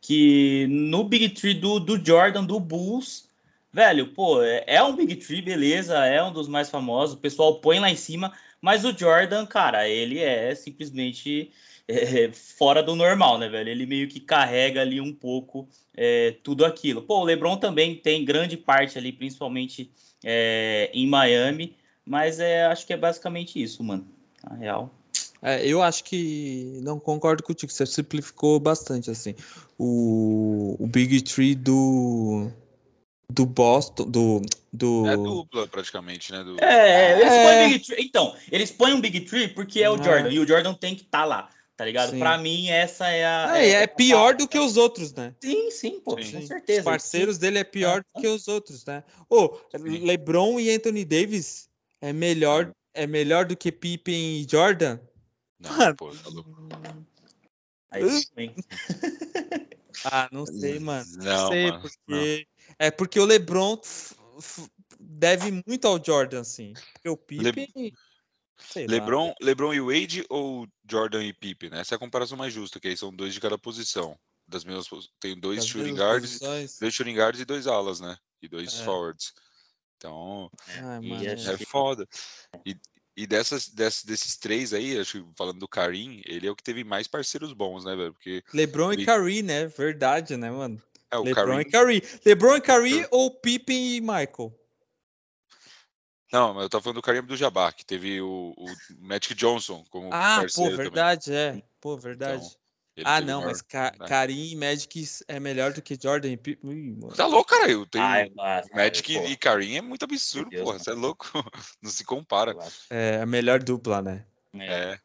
C: que no Big Tree do, do Jordan, do Bulls, velho, pô, é, é, um Big Tree, beleza, é um dos mais famosos, o pessoal põe lá em cima, mas o Jordan, cara, ele é simplesmente é, fora do normal, né, velho? Ele meio que carrega ali um pouco é, tudo aquilo. Pô, o LeBron também tem grande parte ali, principalmente é, em Miami, mas é, acho que é basicamente isso, mano. Na real.
A: É, eu acho que não concordo contigo, você simplificou bastante assim. O, o Big Tree do do Boston, do do
B: é dupla praticamente, né? Do...
C: É, eles é... põem Big Tree. Então, eles põem um Big Tree porque é o é. Jordan e o Jordan tem que estar tá lá. Tá ligado? Para mim, essa é a.
A: É, é, é pior do que os outros, né?
C: Sim, sim, pô, sim. com certeza.
A: Os parceiros sim. dele é pior do que os outros, né? Ô, oh, LeBron e Anthony Davis é melhor, é melhor do que Pippen e Jordan?
B: Não, mano. pô, tá louco.
C: Aí sim.
A: ah, não sei, mano.
B: Não, não sei, mano,
A: porque. Não. É porque o LeBron deve muito ao Jordan, assim. Porque o Pippen. Le...
B: LeBron, LeBron e Wade ou Jordan e Pippen? Né? Essa é a comparação mais justa, que aí são dois de cada posição. Das mesmas, tem dois das shooting guards, dois shooting guards e dois alas, né? E dois é. forwards. Então,
A: Ai, mano,
B: é foda. E, e dessas, dessas, desses três aí, acho que falando do Karim, ele é o que teve mais parceiros bons, né, velho? Porque
A: LeBron ele... e Karim, né? Verdade, né, mano?
B: É, o
A: LeBron
B: Karim...
A: e Karim. LeBron e Karim ou Pippen e Michael?
B: Não, mas eu tava falando do Karim do Jabbar, que teve o, o Magic Johnson como
A: ah,
B: parceiro
A: pô, verdade, também. é. Pô, verdade. Então, ah, não, maior, mas Ka né? Karim e Magic é melhor do que Jordan e Pippen.
B: Tá louco, cara? Eu tenho Ai, mas, Magic e Karim é muito absurdo, Deus, porra. Você é louco. Não se compara.
A: É a melhor dupla, né?
B: É. é.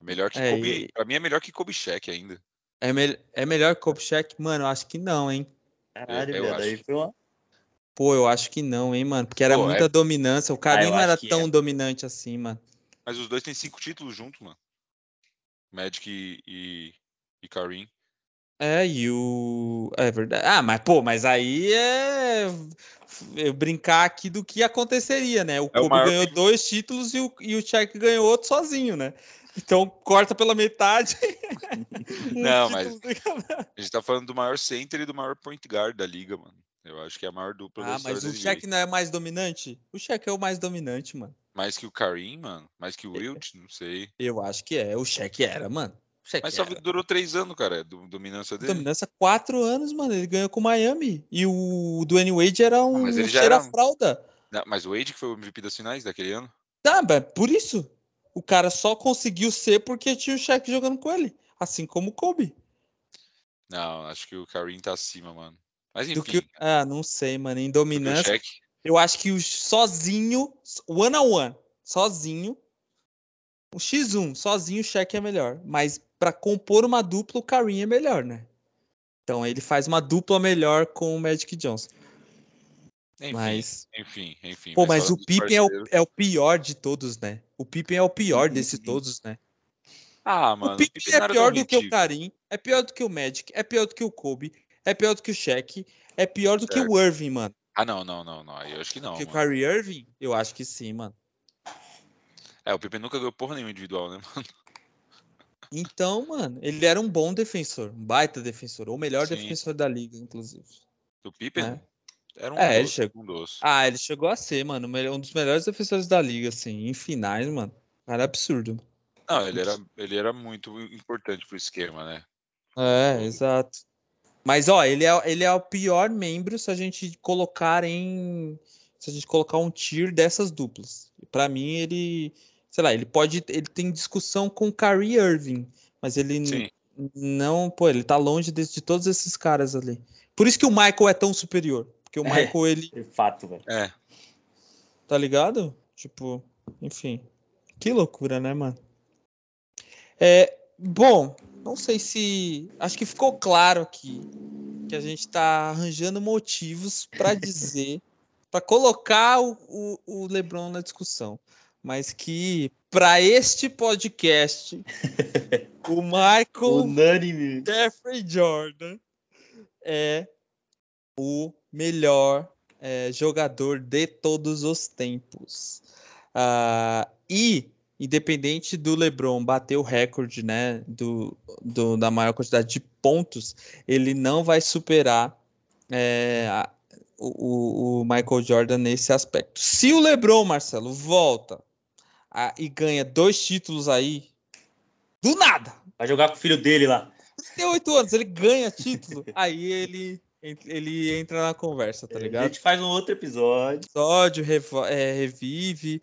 B: Melhor que é, Kobe. E... Pra mim é melhor que Kobe Shaq ainda.
A: É, me... é melhor que Kobe Shaq? Mano, acho que não, hein?
C: Caralho, eu, eu acho. Aí foi uma...
A: Pô, eu acho que não, hein, mano? Porque era Pô, muita é... dominância. O Karim ah, não era tão é. dominante assim, mano.
B: Mas os dois têm cinco títulos juntos, mano. Magic e, e, e Karim.
A: É, e o. É verdade. Ah, mas pô, mas aí é. Eu brincar aqui do que aconteceria, né? O é Kobe o ganhou dois títulos e o, e o Shaq ganhou outro sozinho, né? Então corta pela metade.
B: Não, mas a gente tá falando do maior center e do maior point guard da liga, mano. Eu acho que é a maior dupla
A: ah, mas o Shaq não é mais dominante? O Shaq é o mais dominante, mano.
B: Mais que o Karim, mano? Mais que o Wilt? Não sei.
A: Eu acho que é. O Shaq era, mano.
B: Mas só durou três anos, cara, do, dominância dele.
A: Dominância quatro anos, mano. Ele ganhou com o Miami. E o Dwayne Wade era um ah, mas ele já era fralda.
B: Não, mas o Wade que foi o MVP das finais daquele ano?
A: Tá, mas por isso. O cara só conseguiu ser porque tinha o Shaq jogando com ele. Assim como o Kobe.
B: Não, acho que o Karim tá acima, mano. Mas enfim.
A: Que, ah, não sei, mano. Em dominância. Eu acho que o sozinho, one on one, sozinho, O X1, sozinho o Shaq é melhor. Mas para compor uma dupla, o Karim é melhor, né? Então ele faz uma dupla melhor com o Magic Johnson.
B: Enfim,
A: mas,
B: enfim, enfim.
A: Pô, mas, mas o Pippen é o, é o, pior de todos, né? O Pippen é o pior desses todos, né?
B: Ah, mano.
A: O Pippen, é pior do que o Karim, é pior do que o Magic, é pior do que o Kobe, é pior do que o Shaq, é pior do certo. que o Irving, mano.
B: Ah, não, não, não, não. Eu acho que não.
A: Que o Kyrie Irving? Eu acho que sim, mano.
B: É, o Pippen nunca ganhou porra nenhuma individual, né, mano?
A: Então, mano, ele era um bom defensor, um baita defensor, ou o melhor sim. defensor da liga, inclusive.
B: O Pippen? É.
A: Era um é, doce, ele chegou. Um doce. Ah, ele chegou a ser, mano, um dos melhores defensores da liga, assim, em finais, mano. Era absurdo.
B: Não, ele era, ele era muito importante pro esquema, né?
A: É, exato. Mas, ó, ele é, ele é o pior membro se a gente colocar em. Se a gente colocar um tier dessas duplas. Para mim, ele. Sei lá, ele pode. Ele tem discussão com o Kyrie Irving, mas ele Sim. não. Pô, ele tá longe de, de, todos esses caras ali. Por isso que o Michael é tão superior. Porque o é, Michael, é, ele.
C: É fato, velho.
B: É.
A: Tá ligado? Tipo, enfim. Que loucura, né, mano? É, bom, não sei se. Acho que ficou claro aqui que a gente está arranjando motivos para dizer, para colocar o, o, o, LeBron na discussão. Mas que para este podcast, o Michael
C: Unânime.
A: Jeffrey Jordan é o melhor é, jogador de todos os tempos. Uh, e independente do LeBron bater o recorde, né, do, do, da maior quantidade de pontos, ele não vai superar é, a, o, o, Michael Jordan nesse aspecto. Se o LeBron, Marcelo, volta a, e ganha dois títulos aí, do nada.
C: Vai jogar com o filho dele lá.
A: Tem oito anos, ele ganha título, aí ele ele entra na conversa, tá ligado?
C: A gente faz um outro episódio.
A: Episódio, é, revive.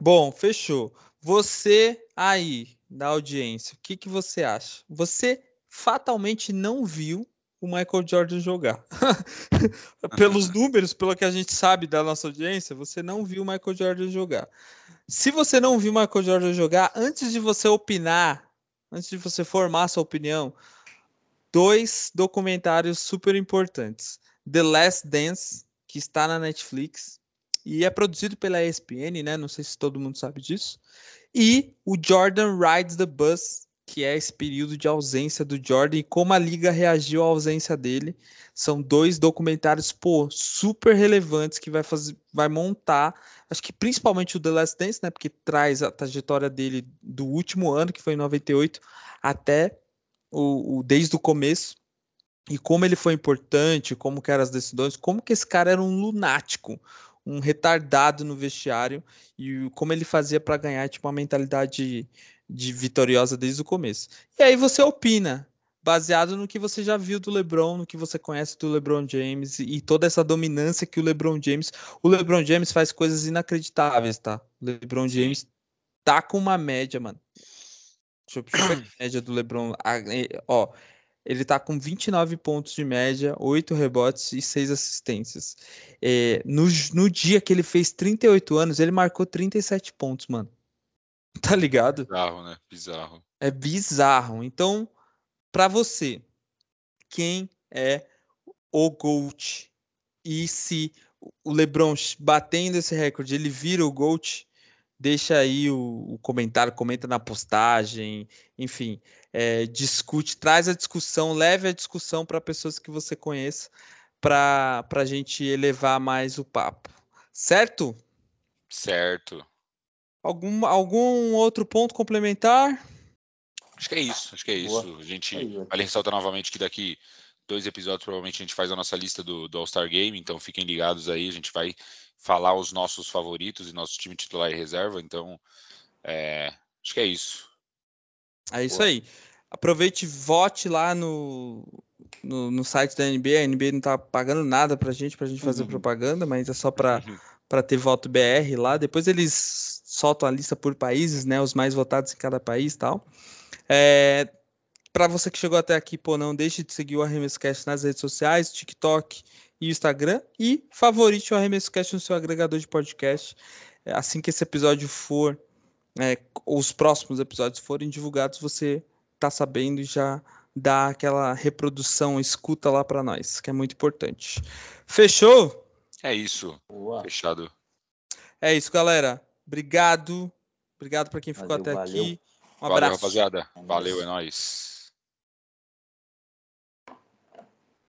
A: Bom, fechou. Você aí, da audiência, o que, que você acha? Você fatalmente não viu o Michael Jordan jogar. Pelos números, pelo que a gente sabe da nossa audiência, você não viu o Michael Jordan jogar. Se você não viu o Michael Jordan jogar, antes de você opinar, antes de você formar sua opinião, dois documentários super importantes. The Last Dance, que está na Netflix, e é produzido pela ESPN, né? Não sei se todo mundo sabe disso. E o Jordan Rides the Bus, que é esse período de ausência do Jordan e como a liga reagiu à ausência dele. São dois documentários, pô, super relevantes que vai fazer, vai montar, acho que principalmente o The Last Dance, né, porque traz a trajetória dele do último ano, que foi em 98, até o, o desde o começo e como ele foi importante, como que eram as decisões, como que esse cara era um lunático, um retardado no vestiário e como ele fazia para ganhar tipo uma mentalidade de vitoriosa desde o começo. E aí você opina, baseado no que você já viu do LeBron, no que você conhece do LeBron James e toda essa dominância que o LeBron James, o LeBron James faz coisas inacreditáveis, tá? O LeBron James tá com uma média, mano. Deixa eu ver a média do LeBron, ó, ele tá com 29 pontos de média, 8 rebotes e 6 assistências. É, no, no dia que ele fez 38 anos, ele marcou 37 pontos, mano. Tá ligado?
B: Bizarro, né? Bizarro.
A: É bizarro. Então, para você, quem é o GOAT? E se o LeBron batendo esse recorde, ele vira o GOAT? Deixa aí o, o comentário, comenta na postagem, enfim é, discute, traz a discussão, leve a discussão para pessoas que você conheça, para a gente elevar mais o papo. Certo?
B: Certo.
A: Algum, algum outro ponto complementar?
B: Acho que é isso, acho que é isso. Boa. A gente vai ressaltar novamente que daqui dois episódios provavelmente a gente faz a nossa lista do, do All-Star Game, então fiquem ligados aí, a gente vai falar os nossos favoritos e nosso time titular e reserva, então é, acho que é isso.
A: É isso Boa. aí. Aproveite, vote lá no, no, no, site da NBA. A NBA não tá pagando nada pra gente, pra gente fazer uhum. propaganda, mas é só pra, uhum. Pra ter voto BR lá. Depois eles soltam a lista por países, né? Os mais votados em cada país e tal. É, para você que chegou até aqui, pô, não deixe de seguir o ArremessoCast nas redes sociais, TikTok e Instagram. E favorite o ArremessoCast no seu agregador de podcast. É, assim que esse episódio for é, os próximos episódios forem divulgados, você tá sabendo e já dá aquela reprodução, escuta lá para nós, que é muito importante. Fechou?
B: É isso.
C: Boa.
B: Fechado.
A: É isso, galera. Obrigado. Obrigado para quem ficou
C: Valeu,
A: até
C: valeu.
A: aqui. Um
B: Valeu,
A: abraço.
B: rapaziada.
C: É nóis.
B: Valeu, é nóis.